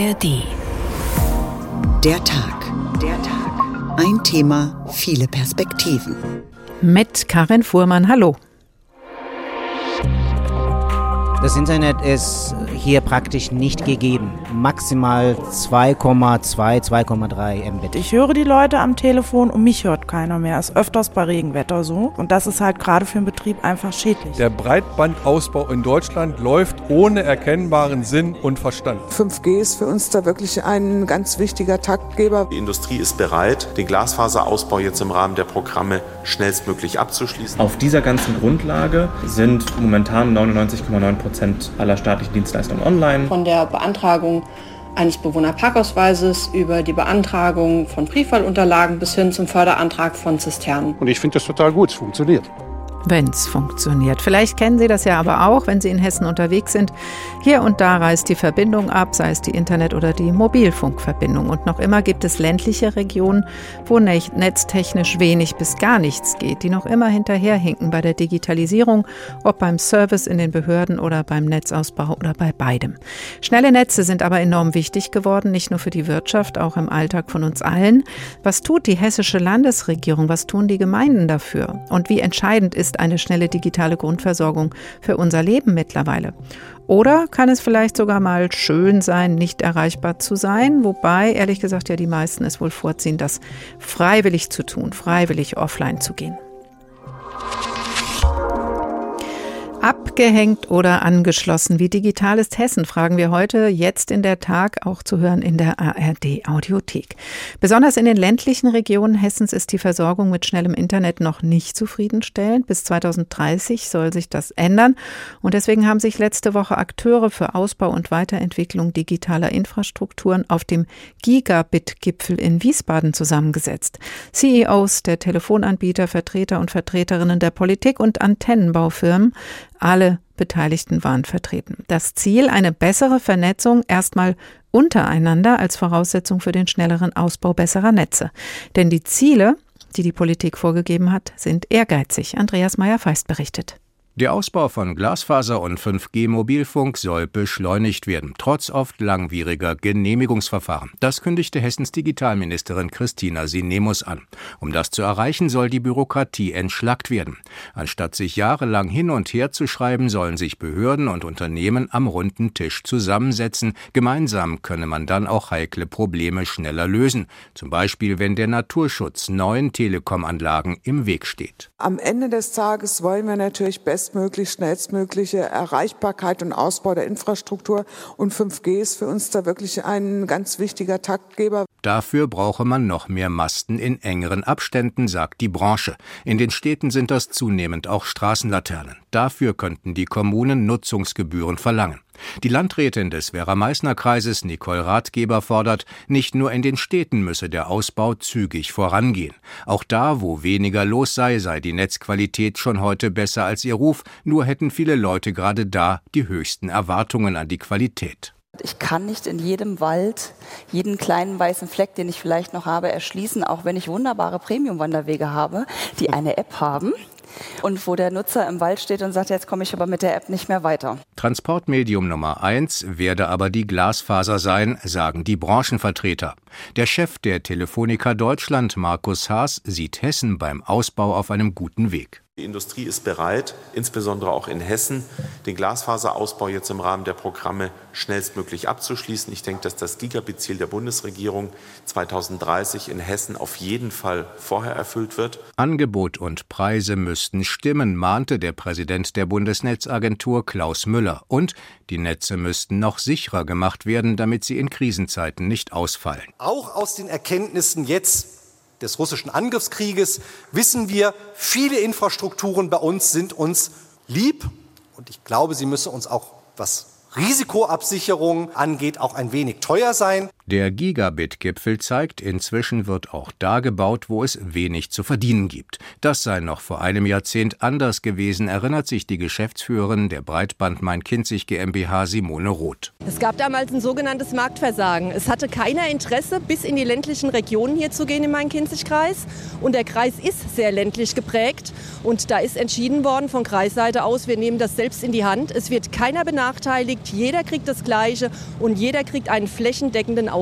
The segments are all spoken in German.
ARD. Der Tag. Der Tag. Ein Thema, viele Perspektiven. Mit Karin Fuhrmann, hallo. Das Internet ist hier praktisch nicht gegeben. Maximal 2,2, 2,3 Mbit. Ich höre die Leute am Telefon und mich hört keiner mehr. Ist öfters bei Regenwetter so. Und das ist halt gerade für einen Betrieb einfach schädlich. Der Breitbandausbau in Deutschland läuft ohne erkennbaren Sinn und Verstand. 5G ist für uns da wirklich ein ganz wichtiger Taktgeber. Die Industrie ist bereit, den Glasfaserausbau jetzt im Rahmen der Programme schnellstmöglich abzuschließen. Auf dieser ganzen Grundlage sind momentan 99,9 Prozent Prozent aller staatlichen Dienstleistungen online. Von der Beantragung eines Bewohnerparkausweises über die Beantragung von Briefwahlunterlagen bis hin zum Förderantrag von Zisternen. Und ich finde das total gut, es funktioniert wenn es funktioniert. Vielleicht kennen Sie das ja aber auch, wenn Sie in Hessen unterwegs sind. Hier und da reißt die Verbindung ab, sei es die Internet- oder die Mobilfunkverbindung. Und noch immer gibt es ländliche Regionen, wo netztechnisch wenig bis gar nichts geht, die noch immer hinterherhinken bei der Digitalisierung, ob beim Service in den Behörden oder beim Netzausbau oder bei beidem. Schnelle Netze sind aber enorm wichtig geworden, nicht nur für die Wirtschaft, auch im Alltag von uns allen. Was tut die hessische Landesregierung? Was tun die Gemeinden dafür? Und wie entscheidend ist ist eine schnelle digitale Grundversorgung für unser Leben mittlerweile. Oder kann es vielleicht sogar mal schön sein, nicht erreichbar zu sein, wobei ehrlich gesagt ja die meisten es wohl vorziehen, das freiwillig zu tun, freiwillig offline zu gehen. Abgehängt oder angeschlossen? Wie digital ist Hessen? Fragen wir heute jetzt in der Tag auch zu hören in der ARD Audiothek. Besonders in den ländlichen Regionen Hessens ist die Versorgung mit schnellem Internet noch nicht zufriedenstellend. Bis 2030 soll sich das ändern. Und deswegen haben sich letzte Woche Akteure für Ausbau und Weiterentwicklung digitaler Infrastrukturen auf dem Gigabit-Gipfel in Wiesbaden zusammengesetzt. CEOs der Telefonanbieter, Vertreter und Vertreterinnen der Politik und Antennenbaufirmen alle Beteiligten waren vertreten. Das Ziel, eine bessere Vernetzung erstmal untereinander als Voraussetzung für den schnelleren Ausbau besserer Netze. Denn die Ziele, die die Politik vorgegeben hat, sind ehrgeizig. Andreas Meyer-Feist berichtet. Der Ausbau von Glasfaser und 5G-Mobilfunk soll beschleunigt werden, trotz oft langwieriger Genehmigungsverfahren. Das kündigte Hessens Digitalministerin Christina Sinemus an. Um das zu erreichen, soll die Bürokratie entschlackt werden. Anstatt sich jahrelang hin und her zu schreiben, sollen sich Behörden und Unternehmen am runden Tisch zusammensetzen. Gemeinsam könne man dann auch heikle Probleme schneller lösen. Zum Beispiel, wenn der Naturschutz neuen Telekom-Anlagen im Weg steht. Am Ende des Tages wollen wir natürlich besser bestmöglich, schnellstmögliche Erreichbarkeit und Ausbau der Infrastruktur. Und 5G ist für uns da wirklich ein ganz wichtiger Taktgeber. Dafür brauche man noch mehr Masten in engeren Abständen, sagt die Branche. In den Städten sind das zunehmend auch Straßenlaternen. Dafür könnten die Kommunen Nutzungsgebühren verlangen. Die Landrätin des Werra-Meißner-Kreises Nicole Ratgeber fordert, nicht nur in den Städten müsse der Ausbau zügig vorangehen. Auch da, wo weniger los sei, sei die Netzqualität schon heute besser als ihr Ruf, nur hätten viele Leute gerade da die höchsten Erwartungen an die Qualität. Ich kann nicht in jedem Wald jeden kleinen weißen Fleck, den ich vielleicht noch habe, erschließen, auch wenn ich wunderbare Premium-Wanderwege habe, die eine App haben und wo der Nutzer im Wald steht und sagt, jetzt komme ich aber mit der App nicht mehr weiter. Transportmedium Nummer eins werde aber die Glasfaser sein, sagen die Branchenvertreter. Der Chef der Telefonica Deutschland, Markus Haas, sieht Hessen beim Ausbau auf einem guten Weg. Die Industrie ist bereit, insbesondere auch in Hessen, den Glasfaserausbau jetzt im Rahmen der Programme schnellstmöglich abzuschließen. Ich denke, dass das Gigabit-Ziel der Bundesregierung 2030 in Hessen auf jeden Fall vorher erfüllt wird. Angebot und Preise müssten stimmen, mahnte der Präsident der Bundesnetzagentur Klaus Müller. Und die Netze müssten noch sicherer gemacht werden, damit sie in Krisenzeiten nicht ausfallen. Auch aus den Erkenntnissen jetzt des russischen Angriffskrieges wissen wir, viele Infrastrukturen bei uns sind uns lieb. Und ich glaube, sie müssen uns auch, was Risikoabsicherung angeht, auch ein wenig teuer sein. Der Gigabit-Gipfel zeigt, inzwischen wird auch da gebaut, wo es wenig zu verdienen gibt. Das sei noch vor einem Jahrzehnt anders gewesen, erinnert sich die Geschäftsführerin der Breitband Main-Kinzig GmbH Simone Roth. Es gab damals ein sogenanntes Marktversagen. Es hatte keiner Interesse, bis in die ländlichen Regionen hier zu gehen im Main-Kinzig-Kreis. Und der Kreis ist sehr ländlich geprägt. Und da ist entschieden worden von Kreisseite aus, wir nehmen das selbst in die Hand. Es wird keiner benachteiligt, jeder kriegt das Gleiche und jeder kriegt einen flächendeckenden Ausbau.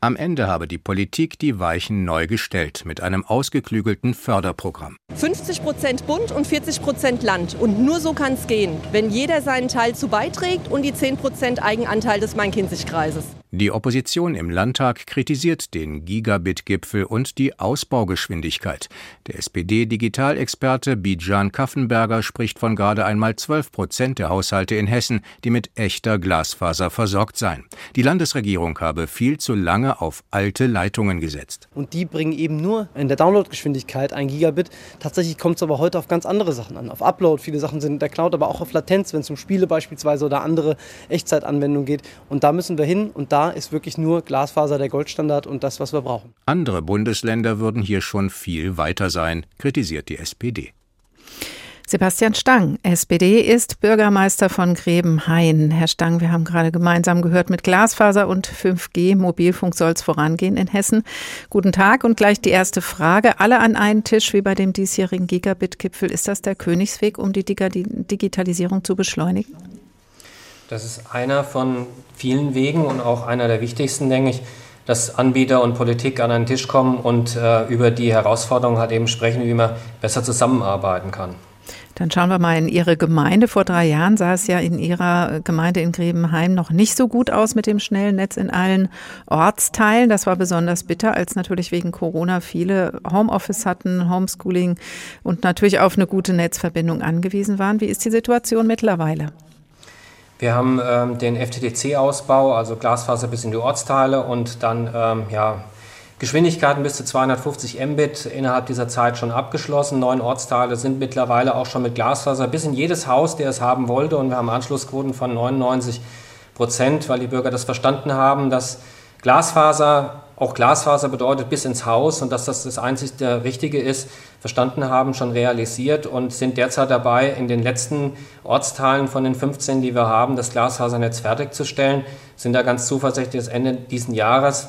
Am Ende habe die Politik die Weichen neu gestellt mit einem ausgeklügelten Förderprogramm. 50 Prozent Bund und 40 Prozent Land. Und nur so kann es gehen, wenn jeder seinen Teil zu beiträgt und die 10 Prozent Eigenanteil des Main-Kinzig-Kreises. Die Opposition im Landtag kritisiert den Gigabit-Gipfel und die Ausbaugeschwindigkeit. Der SPD-Digitalexperte Bijan Kaffenberger spricht von gerade einmal 12 Prozent der Haushalte in Hessen, die mit echter Glasfaser versorgt seien. Die Landesregierung habe viel zu lange auf alte Leitungen gesetzt. Und die bringen eben nur in der Downloadgeschwindigkeit ein Gigabit. Tatsächlich kommt es aber heute auf ganz andere Sachen an. Auf Upload, viele Sachen sind in der Cloud, aber auch auf Latenz, wenn es um Spiele beispielsweise oder andere Echtzeitanwendungen geht. Und da müssen wir hin und da ist wirklich nur Glasfaser der Goldstandard und das, was wir brauchen. Andere Bundesländer würden hier schon viel weiter sein, kritisiert die SPD. Sebastian Stang, SPD, ist Bürgermeister von Grebenhain. Herr Stang, wir haben gerade gemeinsam gehört, mit Glasfaser und 5G Mobilfunk soll es vorangehen in Hessen. Guten Tag und gleich die erste Frage. Alle an einen Tisch wie bei dem diesjährigen Gigabit-Gipfel. Ist das der Königsweg, um die Digitalisierung zu beschleunigen? Das ist einer von vielen Wegen und auch einer der wichtigsten, denke ich, dass Anbieter und Politik an einen Tisch kommen und äh, über die Herausforderungen halt eben sprechen, wie man besser zusammenarbeiten kann. Dann schauen wir mal in Ihre Gemeinde. Vor drei Jahren sah es ja in Ihrer Gemeinde in Grebenheim noch nicht so gut aus mit dem schnellen Netz in allen Ortsteilen. Das war besonders bitter, als natürlich wegen Corona viele Homeoffice hatten, Homeschooling und natürlich auf eine gute Netzverbindung angewiesen waren. Wie ist die Situation mittlerweile? Wir haben ähm, den FTTC-Ausbau, also Glasfaser bis in die Ortsteile und dann ähm, ja, Geschwindigkeiten bis zu 250 Mbit innerhalb dieser Zeit schon abgeschlossen. Neun Ortsteile sind mittlerweile auch schon mit Glasfaser bis in jedes Haus, der es haben wollte. Und wir haben Anschlussquoten von 99 Prozent, weil die Bürger das verstanden haben, dass Glasfaser auch Glasfaser bedeutet bis ins Haus und dass das das einzig der Richtige ist, verstanden haben, schon realisiert und sind derzeit dabei, in den letzten Ortsteilen von den 15, die wir haben, das Glasfasernetz fertigzustellen. Sind da ganz zuversichtlich, dass Ende diesen Jahres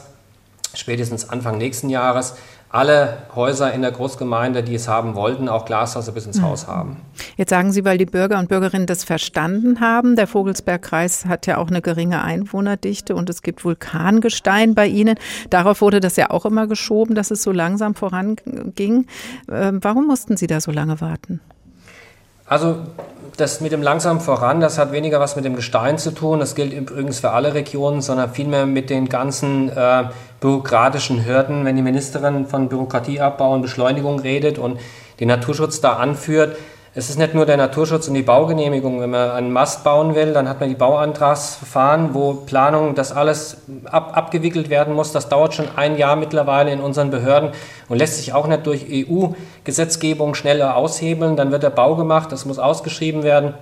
spätestens Anfang nächsten Jahres alle Häuser in der Großgemeinde, die es haben wollten, auch Glasfaser bis ins mhm. Haus haben. Jetzt sagen Sie, weil die Bürger und Bürgerinnen das verstanden haben. Der Vogelsbergkreis hat ja auch eine geringe Einwohnerdichte und es gibt Vulkangestein bei Ihnen. Darauf wurde das ja auch immer geschoben, dass es so langsam voranging. Ähm, warum mussten Sie da so lange warten? Also das mit dem langsam voran, das hat weniger was mit dem Gestein zu tun. Das gilt übrigens für alle Regionen, sondern vielmehr mit den ganzen äh, bürokratischen Hürden. Wenn die Ministerin von Bürokratieabbau und Beschleunigung redet und den Naturschutz da anführt, es ist nicht nur der Naturschutz und die Baugenehmigung. Wenn man einen Mast bauen will, dann hat man die Bauantragsverfahren, wo Planung, das alles ab, abgewickelt werden muss. Das dauert schon ein Jahr mittlerweile in unseren Behörden und lässt sich auch nicht durch EU-Gesetzgebung schneller aushebeln. Dann wird der Bau gemacht, das muss ausgeschrieben werden.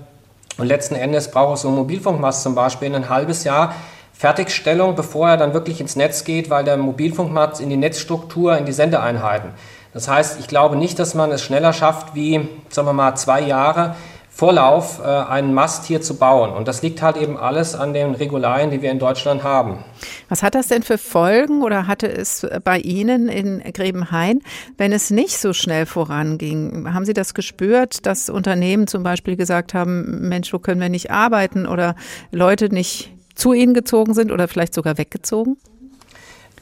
Und letzten Endes braucht es so ein Mobilfunkmast zum Beispiel ein halbes Jahr Fertigstellung, bevor er dann wirklich ins Netz geht, weil der Mobilfunkmast in die Netzstruktur, in die Sendeeinheiten das heißt, ich glaube nicht, dass man es schneller schafft, wie, sagen wir mal, zwei Jahre Vorlauf, äh, einen Mast hier zu bauen. Und das liegt halt eben alles an den Regularien, die wir in Deutschland haben. Was hat das denn für Folgen oder hatte es bei Ihnen in Grebenhain, wenn es nicht so schnell voranging? Haben Sie das gespürt, dass Unternehmen zum Beispiel gesagt haben, Mensch, wo können wir nicht arbeiten oder Leute nicht zu Ihnen gezogen sind oder vielleicht sogar weggezogen?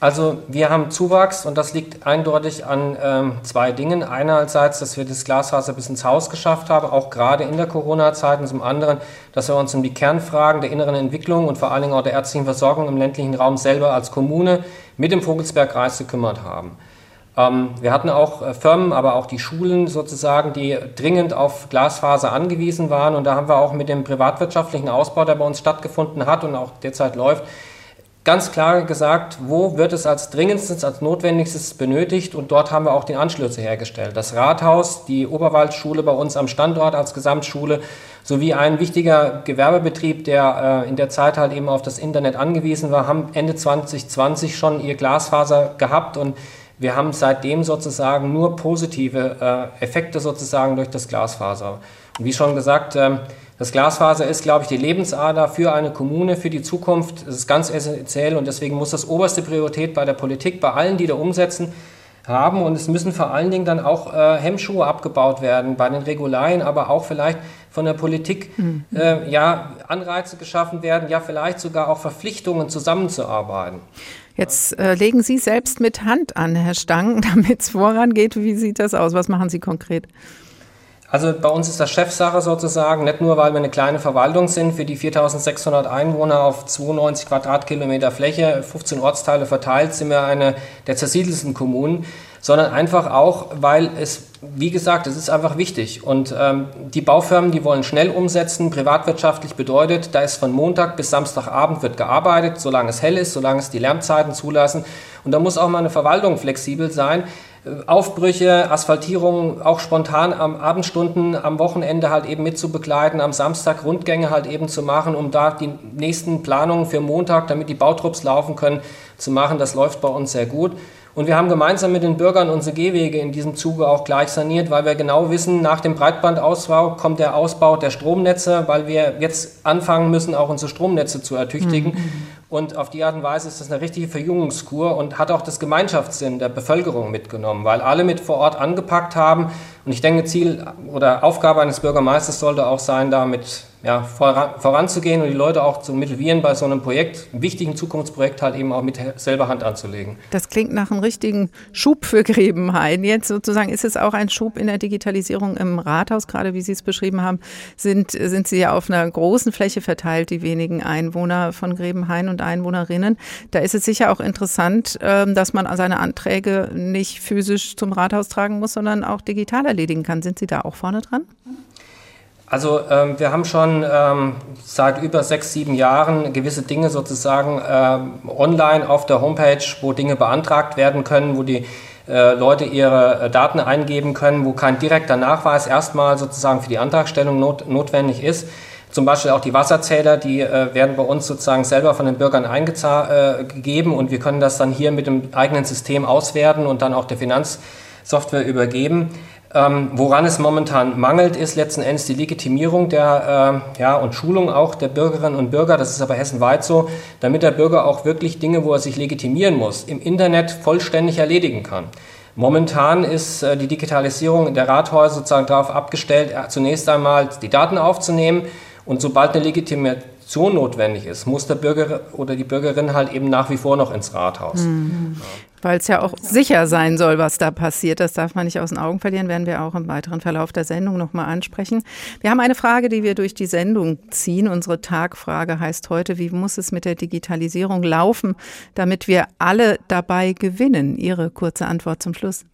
Also wir haben Zuwachs und das liegt eindeutig an ähm, zwei Dingen. Einerseits, dass wir das Glasfaser bis ins Haus geschafft haben, auch gerade in der Corona-Zeit und zum anderen, dass wir uns um die Kernfragen der inneren Entwicklung und vor allen Dingen auch der ärztlichen Versorgung im ländlichen Raum selber als Kommune mit dem Vogelsbergkreis gekümmert haben. Ähm, wir hatten auch äh, Firmen, aber auch die Schulen sozusagen, die dringend auf Glasfaser angewiesen waren und da haben wir auch mit dem privatwirtschaftlichen Ausbau, der bei uns stattgefunden hat und auch derzeit läuft, ganz klar gesagt, wo wird es als dringendstes, als notwendigstes benötigt und dort haben wir auch den Anschlüsse hergestellt. Das Rathaus, die Oberwaldschule bei uns am Standort als Gesamtschule sowie ein wichtiger Gewerbebetrieb, der äh, in der Zeit halt eben auf das Internet angewiesen war, haben Ende 2020 schon ihr Glasfaser gehabt und wir haben seitdem sozusagen nur positive äh, Effekte sozusagen durch das Glasfaser. Und wie schon gesagt, äh, das Glasfaser ist, glaube ich, die Lebensader für eine Kommune, für die Zukunft. Das ist ganz essentiell und deswegen muss das oberste Priorität bei der Politik, bei allen, die da umsetzen, haben. Und es müssen vor allen Dingen dann auch äh, Hemmschuhe abgebaut werden bei den Regularien, aber auch vielleicht von der Politik mhm. äh, ja, Anreize geschaffen werden, ja vielleicht sogar auch Verpflichtungen zusammenzuarbeiten. Jetzt äh, legen Sie selbst mit Hand an, Herr Stang, damit es vorangeht. Wie sieht das aus? Was machen Sie konkret? Also bei uns ist das Chefsache sozusagen, nicht nur, weil wir eine kleine Verwaltung sind, für die 4600 Einwohner auf 92 Quadratkilometer Fläche, 15 Ortsteile verteilt, sind wir eine der zersiedelsten Kommunen, sondern einfach auch, weil es, wie gesagt, es ist einfach wichtig. Und ähm, die Baufirmen, die wollen schnell umsetzen, privatwirtschaftlich bedeutet, da ist von Montag bis Samstagabend wird gearbeitet, solange es hell ist, solange es die Lärmzeiten zulassen. Und da muss auch mal eine Verwaltung flexibel sein, Aufbrüche, Asphaltierungen auch spontan am Abendstunden, am Wochenende halt eben mitzubegleiten, am Samstag Rundgänge halt eben zu machen, um da die nächsten Planungen für Montag, damit die Bautrupps laufen können, zu machen. Das läuft bei uns sehr gut. Und wir haben gemeinsam mit den Bürgern unsere Gehwege in diesem Zuge auch gleich saniert, weil wir genau wissen, nach dem Breitbandausbau kommt der Ausbau der Stromnetze, weil wir jetzt anfangen müssen, auch unsere Stromnetze zu ertüchtigen. Mhm. Und auf die Art und Weise ist das eine richtige Verjüngungskur und hat auch das Gemeinschaftssinn der Bevölkerung mitgenommen, weil alle mit vor Ort angepackt haben. Und ich denke, Ziel oder Aufgabe eines Bürgermeisters sollte auch sein, damit ja, voran, voranzugehen und die Leute auch zu motivieren, bei so einem Projekt, einem wichtigen Zukunftsprojekt halt eben auch mit selber Hand anzulegen. Das klingt nach einem richtigen Schub für Grebenhain. Jetzt sozusagen ist es auch ein Schub in der Digitalisierung im Rathaus, gerade wie Sie es beschrieben haben, sind, sind Sie ja auf einer großen Fläche verteilt, die wenigen Einwohner von Grebenhain und Einwohnerinnen. Da ist es sicher auch interessant, ähm, dass man seine Anträge nicht physisch zum Rathaus tragen muss, sondern auch digital erledigen kann. Sind Sie da auch vorne dran? Also ähm, wir haben schon ähm, seit über sechs, sieben Jahren gewisse Dinge sozusagen ähm, online auf der Homepage, wo Dinge beantragt werden können, wo die äh, Leute ihre äh, Daten eingeben können, wo kein direkter Nachweis erstmal sozusagen für die Antragstellung not notwendig ist. Zum Beispiel auch die Wasserzähler, die äh, werden bei uns sozusagen selber von den Bürgern eingegeben äh, und wir können das dann hier mit dem eigenen System auswerten und dann auch der Finanzsoftware übergeben. Ähm, woran es momentan mangelt, ist letzten Endes die Legitimierung der, äh, ja, und Schulung auch der Bürgerinnen und Bürger. Das ist aber hessenweit so, damit der Bürger auch wirklich Dinge, wo er sich legitimieren muss, im Internet vollständig erledigen kann. Momentan ist äh, die Digitalisierung der Rathäuser sozusagen darauf abgestellt, äh, zunächst einmal die Daten aufzunehmen und sobald eine Legitimation notwendig ist, muss der Bürger oder die Bürgerin halt eben nach wie vor noch ins Rathaus. Mhm. Ja. Weil es ja auch sicher sein soll, was da passiert. Das darf man nicht aus den Augen verlieren, werden wir auch im weiteren Verlauf der Sendung nochmal ansprechen. Wir haben eine Frage, die wir durch die Sendung ziehen. Unsere Tagfrage heißt heute, wie muss es mit der Digitalisierung laufen, damit wir alle dabei gewinnen? Ihre kurze Antwort zum Schluss.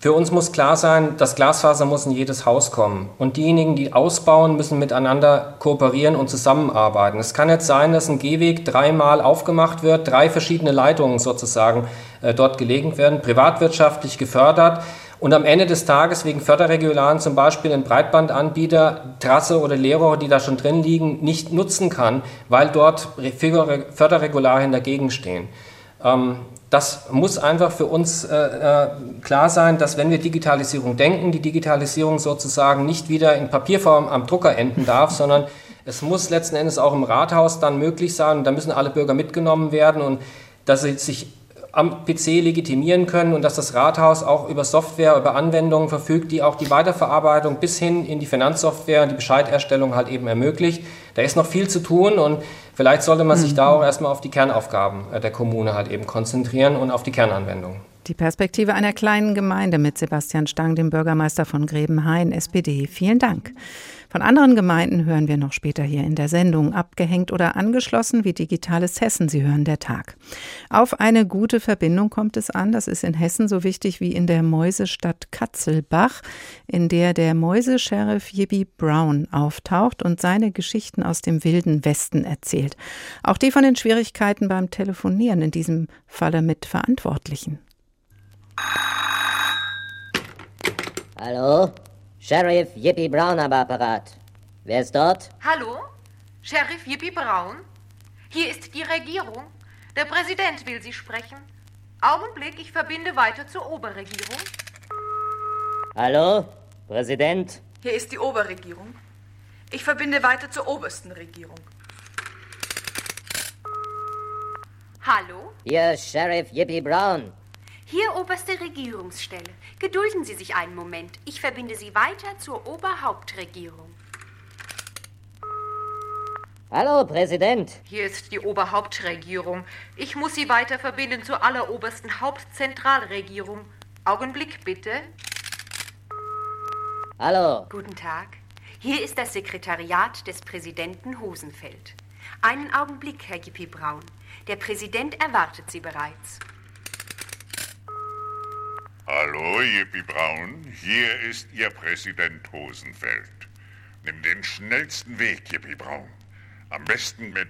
Für uns muss klar sein, das Glasfaser muss in jedes Haus kommen. Und diejenigen, die ausbauen, müssen miteinander kooperieren und zusammenarbeiten. Es kann jetzt sein, dass ein Gehweg dreimal aufgemacht wird, drei verschiedene Leitungen sozusagen äh, dort gelegt werden, privatwirtschaftlich gefördert. Und am Ende des Tages wegen Förderregularen zum Beispiel ein Breitbandanbieter Trasse oder Leerrohre, die da schon drin liegen, nicht nutzen kann, weil dort Förderregularien dagegen stehen. Ähm, das muss einfach für uns äh, äh, klar sein, dass wenn wir Digitalisierung denken, die Digitalisierung sozusagen nicht wieder in Papierform am Drucker enden darf, sondern es muss letzten Endes auch im Rathaus dann möglich sein. Und da müssen alle Bürger mitgenommen werden. Und dass sie sich am PC legitimieren können und dass das Rathaus auch über Software, über Anwendungen verfügt, die auch die Weiterverarbeitung bis hin in die Finanzsoftware, die Bescheiderstellung halt eben ermöglicht. Da ist noch viel zu tun und Vielleicht sollte man sich da mhm. auch erstmal auf die Kernaufgaben äh, der Kommune halt eben konzentrieren und auf die Kernanwendung. Die Perspektive einer kleinen Gemeinde mit Sebastian Stang, dem Bürgermeister von Grebenhain, SPD. Vielen Dank. Von anderen Gemeinden hören wir noch später hier in der Sendung. Abgehängt oder angeschlossen wie Digitales Hessen. Sie hören der Tag. Auf eine gute Verbindung kommt es an. Das ist in Hessen so wichtig wie in der Mäusestadt Katzelbach, in der der Mäusesheriff Jibby Brown auftaucht und seine Geschichten aus dem wilden Westen erzählt. Auch die von den Schwierigkeiten beim Telefonieren, in diesem Falle mit Verantwortlichen. Hallo? Sheriff Yippie Brown am Apparat. Wer ist dort? Hallo? Sheriff Yippie Brown? Hier ist die Regierung. Der Präsident will Sie sprechen. Augenblick, ich verbinde weiter zur Oberregierung. Hallo? Präsident? Hier ist die Oberregierung. Ich verbinde weiter zur obersten Regierung. Hallo? Hier Sheriff Yippie Brown. Hier oberste Regierungsstelle. Gedulden Sie sich einen Moment. Ich verbinde Sie weiter zur Oberhauptregierung. Hallo, Präsident. Hier ist die Oberhauptregierung. Ich muss Sie weiter verbinden zur allerobersten Hauptzentralregierung. Augenblick bitte. Hallo. Guten Tag. Hier ist das Sekretariat des Präsidenten Hosenfeld. Einen Augenblick, Herr Gippi Braun. Der Präsident erwartet Sie bereits. Hallo, Yippie Braun. Hier ist Ihr Präsident Hosenfeld. Nimm den schnellsten Weg, Yippie Braun. Am besten mit.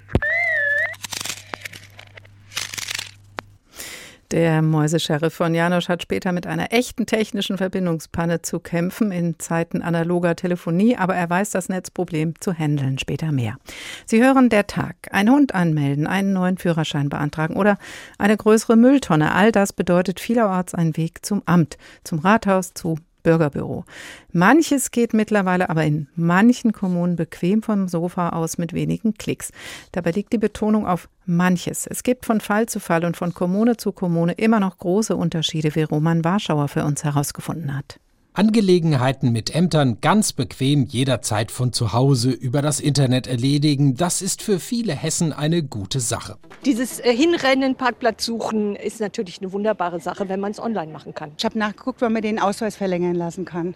Der Mäusesheriff von Janosch hat später mit einer echten technischen Verbindungspanne zu kämpfen in Zeiten analoger Telefonie, aber er weiß das Netzproblem zu handeln. Später mehr. Sie hören der Tag. Ein Hund anmelden, einen neuen Führerschein beantragen oder eine größere Mülltonne. All das bedeutet vielerorts ein Weg zum Amt, zum Rathaus, zu Bürgerbüro. Manches geht mittlerweile aber in manchen Kommunen bequem vom Sofa aus mit wenigen Klicks. Dabei liegt die Betonung auf manches. Es gibt von Fall zu Fall und von Kommune zu Kommune immer noch große Unterschiede, wie Roman Warschauer für uns herausgefunden hat. Angelegenheiten mit Ämtern ganz bequem jederzeit von zu Hause über das Internet erledigen, das ist für viele Hessen eine gute Sache. Dieses äh, Hinrennen, Parkplatz suchen ist natürlich eine wunderbare Sache, wenn man es online machen kann. Ich habe nachgeguckt, wann man den Ausweis verlängern lassen kann.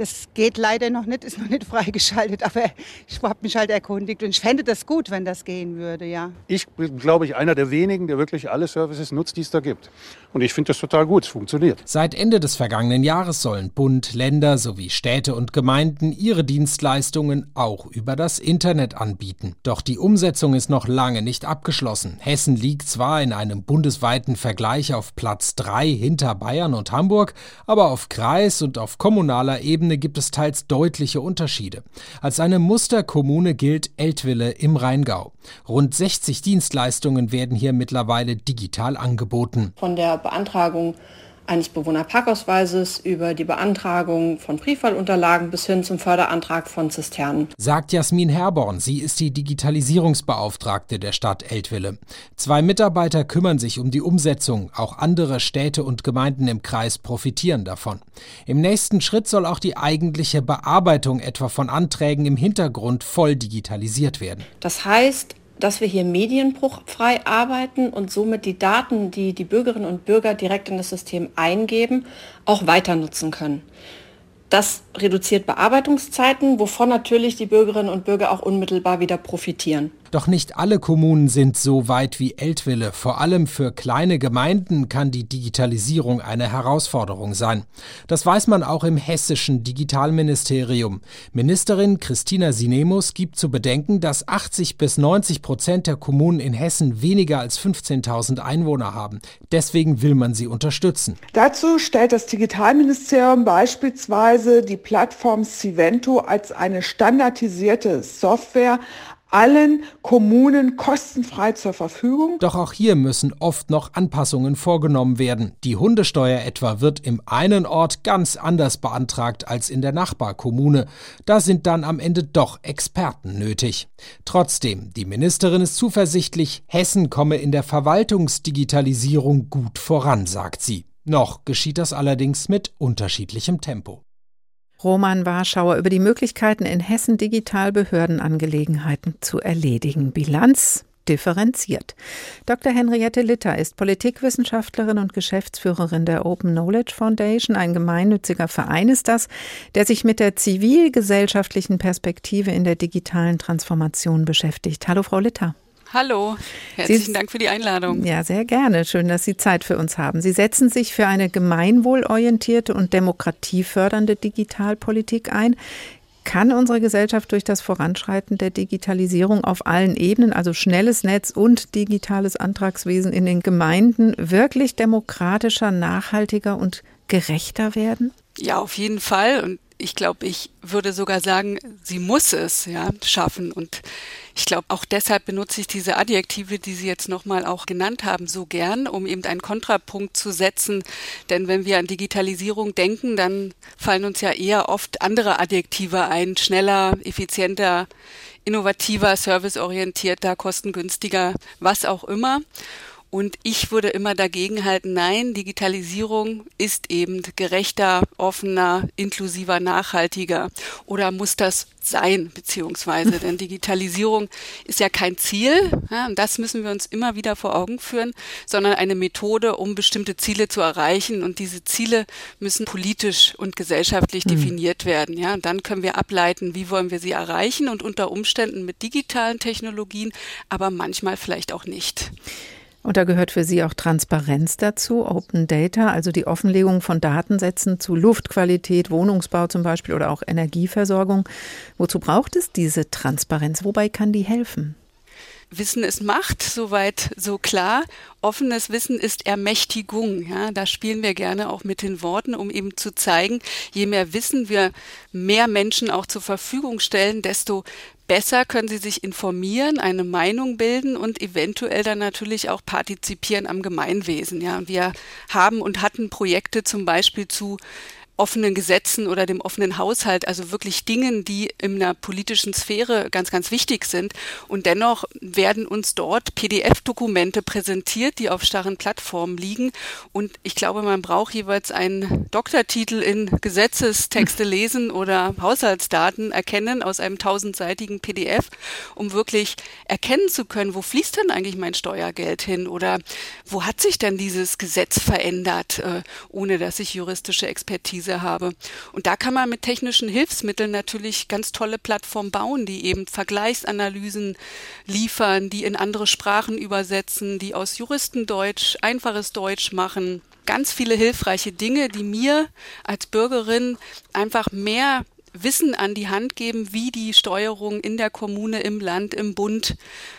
Das geht leider noch nicht, ist noch nicht freigeschaltet, aber ich habe mich halt erkundigt und ich fände das gut, wenn das gehen würde, ja. Ich bin, glaube ich, einer der wenigen, der wirklich alle Services nutzt, die es da gibt. Und ich finde das total gut, es funktioniert. Seit Ende des vergangenen Jahres sollen Bund, Länder sowie Städte und Gemeinden ihre Dienstleistungen auch über das Internet anbieten. Doch die Umsetzung ist noch lange nicht abgeschlossen. Hessen liegt zwar in einem bundesweiten Vergleich auf Platz 3 hinter Bayern und Hamburg, aber auf Kreis und auf kommunaler Ebene gibt es teils deutliche Unterschiede. Als eine Musterkommune gilt Eltville im Rheingau. Rund 60 Dienstleistungen werden hier mittlerweile digital angeboten. Von der Beantragung eines Bewohnerparkausweises über die Beantragung von Briefwahlunterlagen bis hin zum Förderantrag von Zisternen. Sagt Jasmin Herborn. Sie ist die Digitalisierungsbeauftragte der Stadt Eltville. Zwei Mitarbeiter kümmern sich um die Umsetzung. Auch andere Städte und Gemeinden im Kreis profitieren davon. Im nächsten Schritt soll auch die eigentliche Bearbeitung etwa von Anträgen im Hintergrund voll digitalisiert werden. Das heißt, dass wir hier medienbruchfrei arbeiten und somit die Daten, die die Bürgerinnen und Bürger direkt in das System eingeben, auch weiter nutzen können. Das reduziert Bearbeitungszeiten, wovon natürlich die Bürgerinnen und Bürger auch unmittelbar wieder profitieren. Doch nicht alle Kommunen sind so weit wie Eltville. Vor allem für kleine Gemeinden kann die Digitalisierung eine Herausforderung sein. Das weiß man auch im hessischen Digitalministerium. Ministerin Christina Sinemus gibt zu bedenken, dass 80 bis 90 Prozent der Kommunen in Hessen weniger als 15.000 Einwohner haben. Deswegen will man sie unterstützen. Dazu stellt das Digitalministerium beispielsweise die Plattform Civento als eine standardisierte Software allen Kommunen kostenfrei zur Verfügung. Doch auch hier müssen oft noch Anpassungen vorgenommen werden. Die Hundesteuer etwa wird im einen Ort ganz anders beantragt als in der Nachbarkommune. Da sind dann am Ende doch Experten nötig. Trotzdem, die Ministerin ist zuversichtlich, Hessen komme in der Verwaltungsdigitalisierung gut voran, sagt sie. Noch geschieht das allerdings mit unterschiedlichem Tempo. Roman Warschauer über die Möglichkeiten in Hessen digital Behördenangelegenheiten zu erledigen. Bilanz differenziert. Dr. Henriette Litter ist Politikwissenschaftlerin und Geschäftsführerin der Open Knowledge Foundation. Ein gemeinnütziger Verein ist das, der sich mit der zivilgesellschaftlichen Perspektive in der digitalen Transformation beschäftigt. Hallo, Frau Litter. Hallo, herzlichen Sie, Dank für die Einladung. Ja, sehr gerne. Schön, dass Sie Zeit für uns haben. Sie setzen sich für eine gemeinwohlorientierte und demokratiefördernde Digitalpolitik ein. Kann unsere Gesellschaft durch das Voranschreiten der Digitalisierung auf allen Ebenen, also schnelles Netz und digitales Antragswesen in den Gemeinden, wirklich demokratischer, nachhaltiger und gerechter werden? Ja, auf jeden Fall. Und ich glaube, ich würde sogar sagen, sie muss es ja schaffen. Und ich glaube, auch deshalb benutze ich diese Adjektive, die Sie jetzt nochmal auch genannt haben, so gern, um eben einen Kontrapunkt zu setzen. Denn wenn wir an Digitalisierung denken, dann fallen uns ja eher oft andere Adjektive ein. Schneller, effizienter, innovativer, serviceorientierter, kostengünstiger, was auch immer. Und ich würde immer dagegen halten, nein, Digitalisierung ist eben gerechter, offener, inklusiver, nachhaltiger. Oder muss das sein, beziehungsweise, denn Digitalisierung ist ja kein Ziel, ja, und das müssen wir uns immer wieder vor Augen führen, sondern eine Methode, um bestimmte Ziele zu erreichen. Und diese Ziele müssen politisch und gesellschaftlich mhm. definiert werden. Ja, und dann können wir ableiten, wie wollen wir sie erreichen und unter Umständen mit digitalen Technologien, aber manchmal vielleicht auch nicht. Und da gehört für Sie auch Transparenz dazu, Open Data, also die Offenlegung von Datensätzen zu Luftqualität, Wohnungsbau zum Beispiel oder auch Energieversorgung. Wozu braucht es diese Transparenz? Wobei kann die helfen? Wissen ist Macht, soweit so klar. Offenes Wissen ist Ermächtigung. Ja, da spielen wir gerne auch mit den Worten, um eben zu zeigen, je mehr Wissen wir mehr Menschen auch zur Verfügung stellen, desto besser können sie sich informieren, eine Meinung bilden und eventuell dann natürlich auch partizipieren am Gemeinwesen. Ja, wir haben und hatten Projekte zum Beispiel zu offenen Gesetzen oder dem offenen Haushalt, also wirklich Dingen, die in der politischen Sphäre ganz, ganz wichtig sind. Und dennoch werden uns dort PDF-Dokumente präsentiert, die auf starren Plattformen liegen. Und ich glaube, man braucht jeweils einen Doktortitel in Gesetzestexte lesen oder Haushaltsdaten erkennen aus einem tausendseitigen PDF, um wirklich erkennen zu können, wo fließt denn eigentlich mein Steuergeld hin oder wo hat sich denn dieses Gesetz verändert, äh, ohne dass ich juristische Expertise Expertise habe. Und da kann man mit technischen Hilfsmitteln natürlich ganz tolle Plattformen bauen, die eben Vergleichsanalysen liefern, die in andere Sprachen übersetzen, die aus Juristendeutsch einfaches Deutsch machen. Ganz viele hilfreiche Dinge, die mir als Bürgerin einfach mehr Wissen an die Hand geben, wie die Steuerung in der Kommune, im Land, im Bund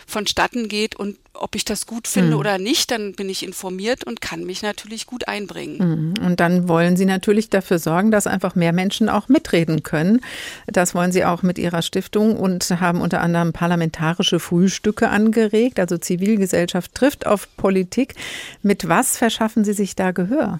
vonstatten geht und ob ich das gut finde mhm. oder nicht, dann bin ich informiert und kann mich natürlich gut einbringen. Mhm. Und dann wollen Sie natürlich dafür sorgen, dass einfach mehr Menschen auch mitreden können. Das wollen Sie auch mit Ihrer Stiftung und haben unter anderem parlamentarische Frühstücke angeregt. Also Zivilgesellschaft trifft auf Politik. Mit was verschaffen Sie sich da Gehör?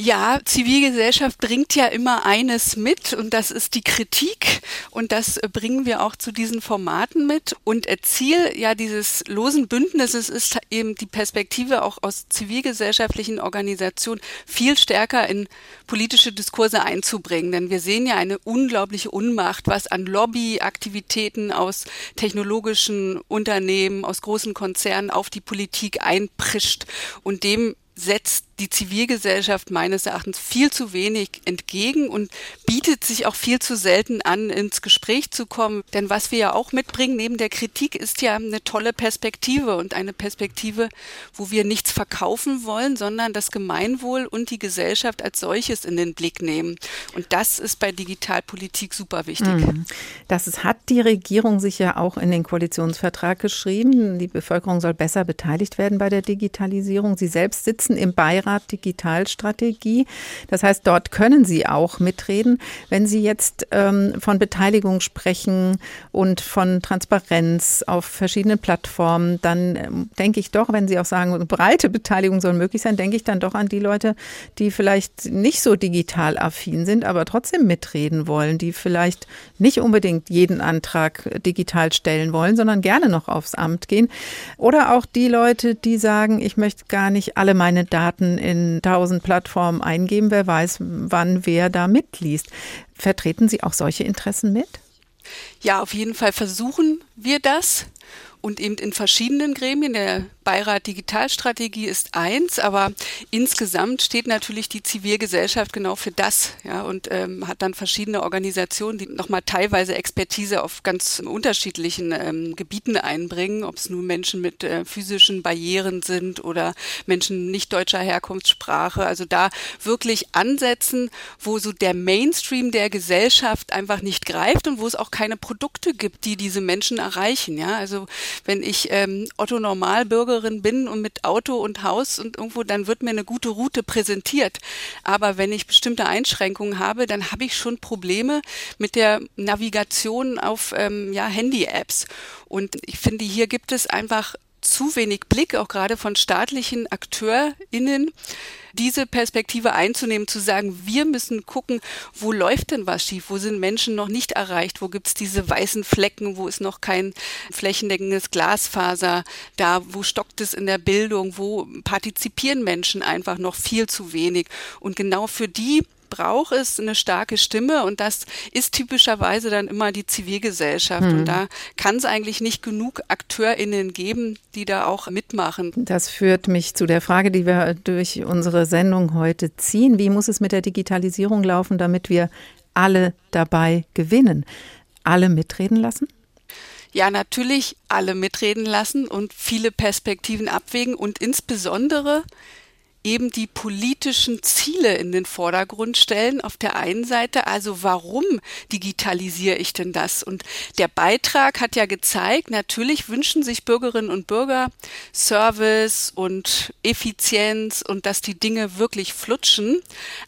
Ja, Zivilgesellschaft bringt ja immer eines mit und das ist die Kritik und das äh, bringen wir auch zu diesen Formaten mit. Und Ziel ja dieses losen Bündnisses ist eben die Perspektive auch aus zivilgesellschaftlichen Organisationen viel stärker in politische Diskurse einzubringen. Denn wir sehen ja eine unglaubliche Unmacht, was an Lobbyaktivitäten aus technologischen Unternehmen, aus großen Konzernen auf die Politik einprischt und dem setzt die Zivilgesellschaft meines Erachtens viel zu wenig entgegen und bietet sich auch viel zu selten an, ins Gespräch zu kommen. Denn was wir ja auch mitbringen neben der Kritik ist ja eine tolle Perspektive und eine Perspektive, wo wir nichts verkaufen wollen, sondern das Gemeinwohl und die Gesellschaft als solches in den Blick nehmen. Und das ist bei Digitalpolitik super wichtig. Mhm. Das hat die Regierung sich ja auch in den Koalitionsvertrag geschrieben. Die Bevölkerung soll besser beteiligt werden bei der Digitalisierung. Sie selbst sitzen im Beirat Beirat Digitalstrategie. Das heißt, dort können Sie auch mitreden. Wenn Sie jetzt ähm, von Beteiligung sprechen und von Transparenz auf verschiedenen Plattformen, dann ähm, denke ich doch, wenn Sie auch sagen, breite Beteiligung soll möglich sein, denke ich dann doch an die Leute, die vielleicht nicht so digital affin sind, aber trotzdem mitreden wollen, die vielleicht nicht unbedingt jeden Antrag digital stellen wollen, sondern gerne noch aufs Amt gehen. Oder auch die Leute, die sagen, ich möchte gar nicht alle meine Daten in tausend Plattformen eingeben. Wer weiß, wann wer da mitliest. Vertreten Sie auch solche Interessen mit? Ja, auf jeden Fall versuchen wir das. Und eben in verschiedenen Gremien. Der Beirat Digitalstrategie ist eins, aber insgesamt steht natürlich die Zivilgesellschaft genau für das, ja, und ähm, hat dann verschiedene Organisationen, die nochmal teilweise Expertise auf ganz unterschiedlichen ähm, Gebieten einbringen, ob es nun Menschen mit äh, physischen Barrieren sind oder Menschen nicht deutscher Herkunftssprache. Also da wirklich ansetzen, wo so der Mainstream der Gesellschaft einfach nicht greift und wo es auch keine Produkte gibt, die diese Menschen erreichen. Ja, also wenn ich ähm, Otto Normalbürgerin bin und mit Auto und Haus und irgendwo, dann wird mir eine gute Route präsentiert. Aber wenn ich bestimmte Einschränkungen habe, dann habe ich schon Probleme mit der Navigation auf ähm, ja, Handy-Apps. Und ich finde, hier gibt es einfach zu wenig Blick, auch gerade von staatlichen AkteurInnen, diese Perspektive einzunehmen, zu sagen, wir müssen gucken, wo läuft denn was schief, wo sind Menschen noch nicht erreicht, wo gibt's diese weißen Flecken, wo ist noch kein flächendeckendes Glasfaser da, wo stockt es in der Bildung, wo partizipieren Menschen einfach noch viel zu wenig. Und genau für die braucht es eine starke Stimme und das ist typischerweise dann immer die Zivilgesellschaft. Hm. Und da kann es eigentlich nicht genug AkteurInnen geben, die da auch mitmachen. Das führt mich zu der Frage, die wir durch unsere Sendung heute ziehen. Wie muss es mit der Digitalisierung laufen, damit wir alle dabei gewinnen? Alle mitreden lassen? ja natürlich alle mitreden lassen und viele Perspektiven abwägen und insbesondere eben die politischen Ziele in den Vordergrund stellen. Auf der einen Seite, also warum digitalisiere ich denn das? Und der Beitrag hat ja gezeigt, natürlich wünschen sich Bürgerinnen und Bürger Service und Effizienz und dass die Dinge wirklich flutschen.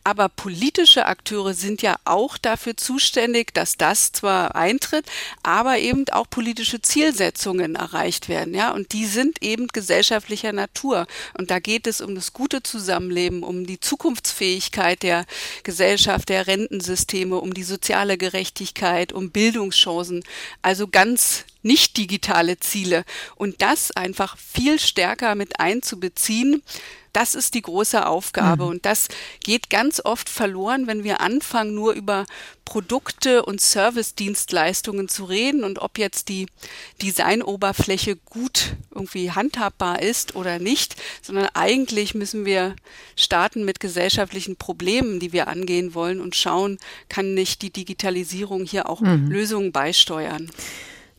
Aber politische Akteure sind ja auch dafür zuständig, dass das zwar eintritt, aber eben auch politische Zielsetzungen erreicht werden. Ja, und die sind eben gesellschaftlicher Natur. Und da geht es um das gute Zusammenleben, um die Zukunftsfähigkeit der Gesellschaft, der Rentensysteme, um die soziale Gerechtigkeit, um Bildungschancen. Also ganz nicht digitale Ziele. Und das einfach viel stärker mit einzubeziehen, das ist die große Aufgabe. Mhm. Und das geht ganz oft verloren, wenn wir anfangen, nur über Produkte und Service-Dienstleistungen zu reden und ob jetzt die Designoberfläche gut irgendwie handhabbar ist oder nicht, sondern eigentlich müssen wir starten mit gesellschaftlichen Problemen, die wir angehen wollen und schauen, kann nicht die Digitalisierung hier auch mhm. Lösungen beisteuern.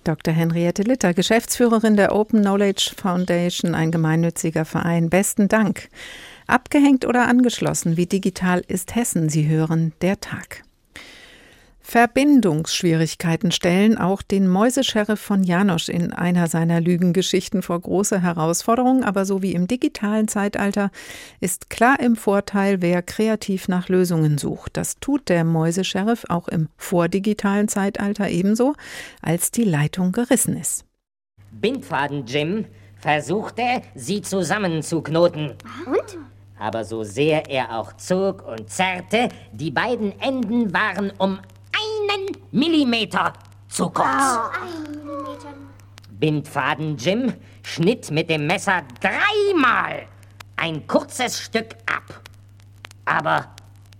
Dr. Henriette Litter, Geschäftsführerin der Open Knowledge Foundation, ein gemeinnütziger Verein. Besten Dank. Abgehängt oder angeschlossen, wie digital ist Hessen? Sie hören der Tag. Verbindungsschwierigkeiten stellen auch den Mäusesheriff von Janosch in einer seiner Lügengeschichten vor große Herausforderungen, aber so wie im digitalen Zeitalter ist klar im Vorteil, wer kreativ nach Lösungen sucht. Das tut der Mäusesheriff auch im vordigitalen Zeitalter ebenso, als die Leitung gerissen ist. Bindfaden Jim versuchte, sie zusammenzuknoten. Und? Aber so sehr er auch zog und zerrte, die beiden Enden waren um einen Millimeter zu kurz. Oh, Bindfaden Jim schnitt mit dem Messer dreimal ein kurzes Stück ab. Aber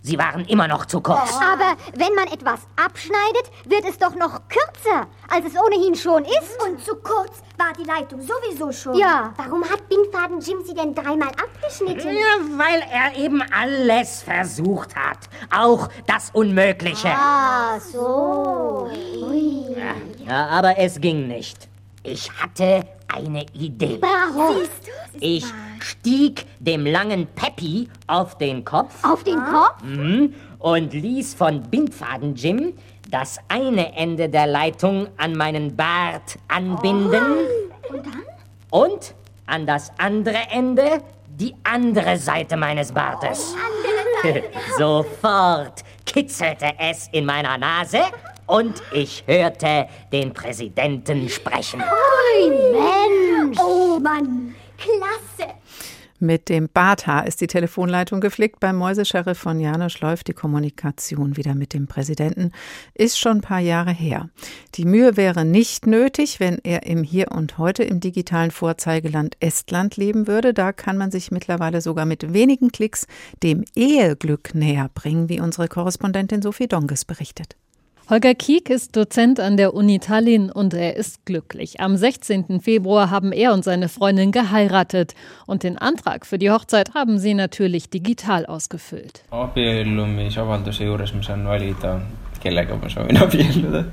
Sie waren immer noch zu kurz. Aber wenn man etwas abschneidet, wird es doch noch kürzer, als es ohnehin schon ist. Und zu kurz war die Leitung sowieso schon. Ja. Warum hat Bindfaden Jim sie denn dreimal abgeschnitten? Ja, weil er eben alles versucht hat. Auch das Unmögliche. Ah, so. Ui. Ja, aber es ging nicht. Ich hatte eine Idee. Bravo. Siehst du? Ich stieg dem langen Peppi auf den Kopf. Auf den Kopf? Mhm, und ließ von Bindfaden Jim das eine Ende der Leitung an meinen Bart anbinden. Oh. Und dann? Und an das andere Ende die andere Seite meines Bartes. Oh, Seite. Sofort kitzelte es in meiner Nase und ich hörte den Präsidenten sprechen. Oh Mensch! Oh Mann, klasse! Mit dem Barthaar ist die Telefonleitung geflickt. Beim Mäusesheriff von Janosch läuft die Kommunikation wieder mit dem Präsidenten. Ist schon ein paar Jahre her. Die Mühe wäre nicht nötig, wenn er im Hier und Heute im digitalen Vorzeigeland Estland leben würde. Da kann man sich mittlerweile sogar mit wenigen Klicks dem Eheglück näher bringen, wie unsere Korrespondentin Sophie Donges berichtet. Holger Kiek ist Dozent an der Uni Tallinn und er ist glücklich. Am 16. Februar haben er und seine Freundin geheiratet und den Antrag für die Hochzeit haben sie natürlich digital ausgefüllt.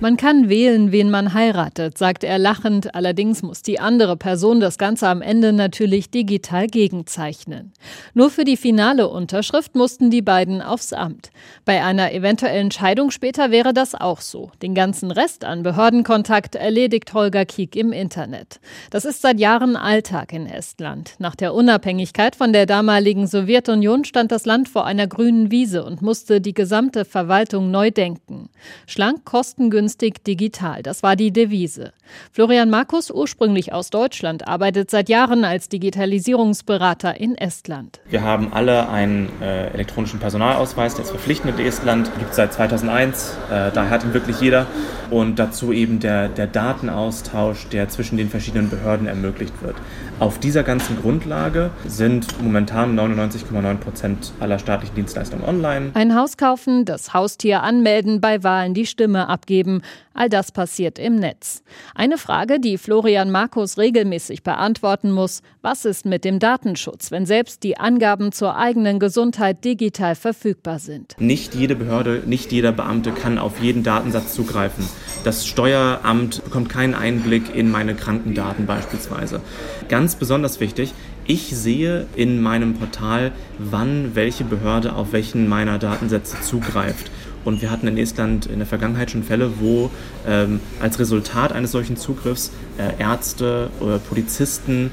Man kann wählen, wen man heiratet, sagt er lachend. Allerdings muss die andere Person das Ganze am Ende natürlich digital gegenzeichnen. Nur für die finale Unterschrift mussten die beiden aufs Amt. Bei einer eventuellen Scheidung später wäre das auch so. Den ganzen Rest an Behördenkontakt erledigt Holger Kiek im Internet. Das ist seit Jahren Alltag in Estland. Nach der Unabhängigkeit von der damaligen Sowjetunion stand das Land vor einer grünen Wiese und musste die gesamte Verwaltung neu denken. Schlank, kostengünstig, digital. Das war die Devise. Florian Markus, ursprünglich aus Deutschland, arbeitet seit Jahren als Digitalisierungsberater in Estland. Wir haben alle einen äh, elektronischen Personalausweis, der ist verpflichtend in Estland, gibt es seit 2001, äh, daher hat ihn wirklich jeder. Und dazu eben der, der Datenaustausch, der zwischen den verschiedenen Behörden ermöglicht wird. Auf dieser ganzen Grundlage sind momentan 99,9 Prozent aller staatlichen Dienstleistungen online. Ein Haus kaufen, das Haustier anmelden, bei Wahlen die Stimme abgeben. All das passiert im Netz. Eine Frage, die Florian Markus regelmäßig beantworten muss. Was ist mit dem Datenschutz, wenn selbst die Angaben zur eigenen Gesundheit digital verfügbar sind? Nicht jede Behörde, nicht jeder Beamte kann auf jeden Datensatz zugreifen. Das Steueramt bekommt keinen Einblick in meine Krankendaten beispielsweise. Ganz besonders wichtig, ich sehe in meinem Portal, wann welche Behörde auf welchen meiner Datensätze zugreift. Und wir hatten in Estland in der Vergangenheit schon Fälle, wo ähm, als Resultat eines solchen Zugriffs äh, Ärzte oder Polizisten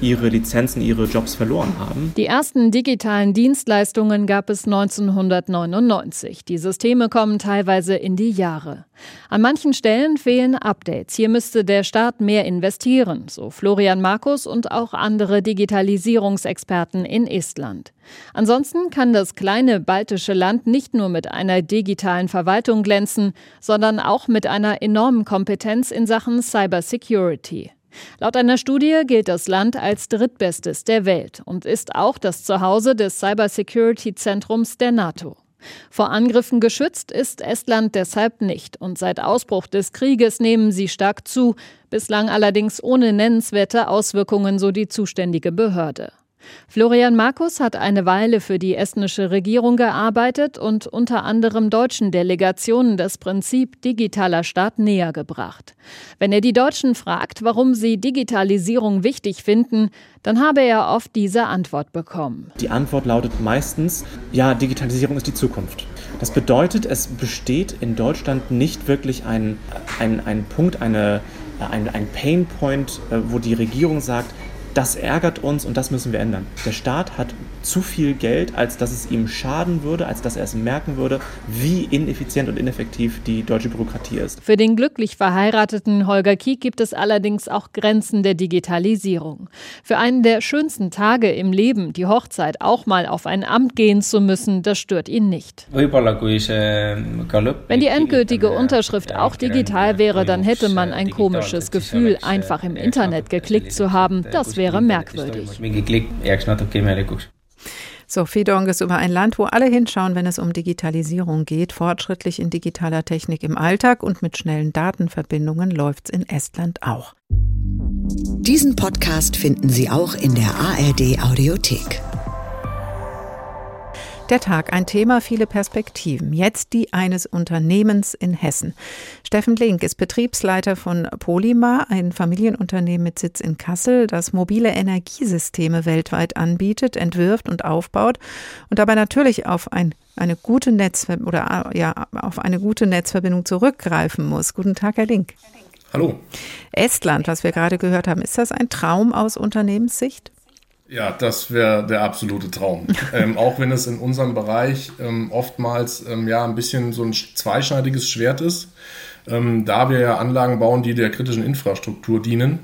ihre Lizenzen, ihre Jobs verloren haben. Die ersten digitalen Dienstleistungen gab es 1999. Die Systeme kommen teilweise in die Jahre. An manchen Stellen fehlen Updates. Hier müsste der Staat mehr investieren, so Florian Markus und auch andere Digitalisierungsexperten in Estland. Ansonsten kann das kleine baltische Land nicht nur mit einer digitalen Verwaltung glänzen, sondern auch mit einer enormen Kompetenz in Sachen Cybersecurity. Laut einer Studie gilt das Land als drittbestes der Welt und ist auch das Zuhause des Cybersecurity-Zentrums der NATO. Vor Angriffen geschützt ist Estland deshalb nicht und seit Ausbruch des Krieges nehmen sie stark zu, bislang allerdings ohne nennenswerte Auswirkungen, so die zuständige Behörde. Florian Markus hat eine Weile für die estnische Regierung gearbeitet und unter anderem deutschen Delegationen das Prinzip digitaler Staat näher gebracht. Wenn er die Deutschen fragt, warum sie Digitalisierung wichtig finden, dann habe er oft diese Antwort bekommen. Die Antwort lautet meistens, ja, Digitalisierung ist die Zukunft. Das bedeutet, es besteht in Deutschland nicht wirklich ein, ein, ein Punkt, eine, ein, ein Painpoint, wo die Regierung sagt, das ärgert uns und das müssen wir ändern. Der Staat hat zu viel Geld, als dass es ihm schaden würde, als dass er es merken würde, wie ineffizient und ineffektiv die deutsche Bürokratie ist. Für den glücklich verheirateten Holger Kiek gibt es allerdings auch Grenzen der Digitalisierung. Für einen der schönsten Tage im Leben, die Hochzeit, auch mal auf ein Amt gehen zu müssen, das stört ihn nicht. Wenn die endgültige Unterschrift auch digital wäre, dann hätte man ein komisches Gefühl, einfach im Internet geklickt zu haben. Das wäre merkwürdig. Sophie Donges über ein Land, wo alle hinschauen, wenn es um Digitalisierung geht. Fortschrittlich in digitaler Technik im Alltag und mit schnellen Datenverbindungen läuft es in Estland auch. Diesen Podcast finden Sie auch in der ARD Audiothek. Der Tag, ein Thema, viele Perspektiven. Jetzt die eines Unternehmens in Hessen. Steffen Link ist Betriebsleiter von Polymar, ein Familienunternehmen mit Sitz in Kassel, das mobile Energiesysteme weltweit anbietet, entwirft und aufbaut und dabei natürlich auf ein eine gute Netz oder ja auf eine gute Netzverbindung zurückgreifen muss. Guten Tag, Herr Link. Hallo. Estland, was wir gerade gehört haben, ist das ein Traum aus Unternehmenssicht? Ja, das wäre der absolute Traum. ähm, auch wenn es in unserem Bereich ähm, oftmals ähm, ja ein bisschen so ein zweischneidiges Schwert ist, ähm, da wir ja Anlagen bauen, die der kritischen Infrastruktur dienen.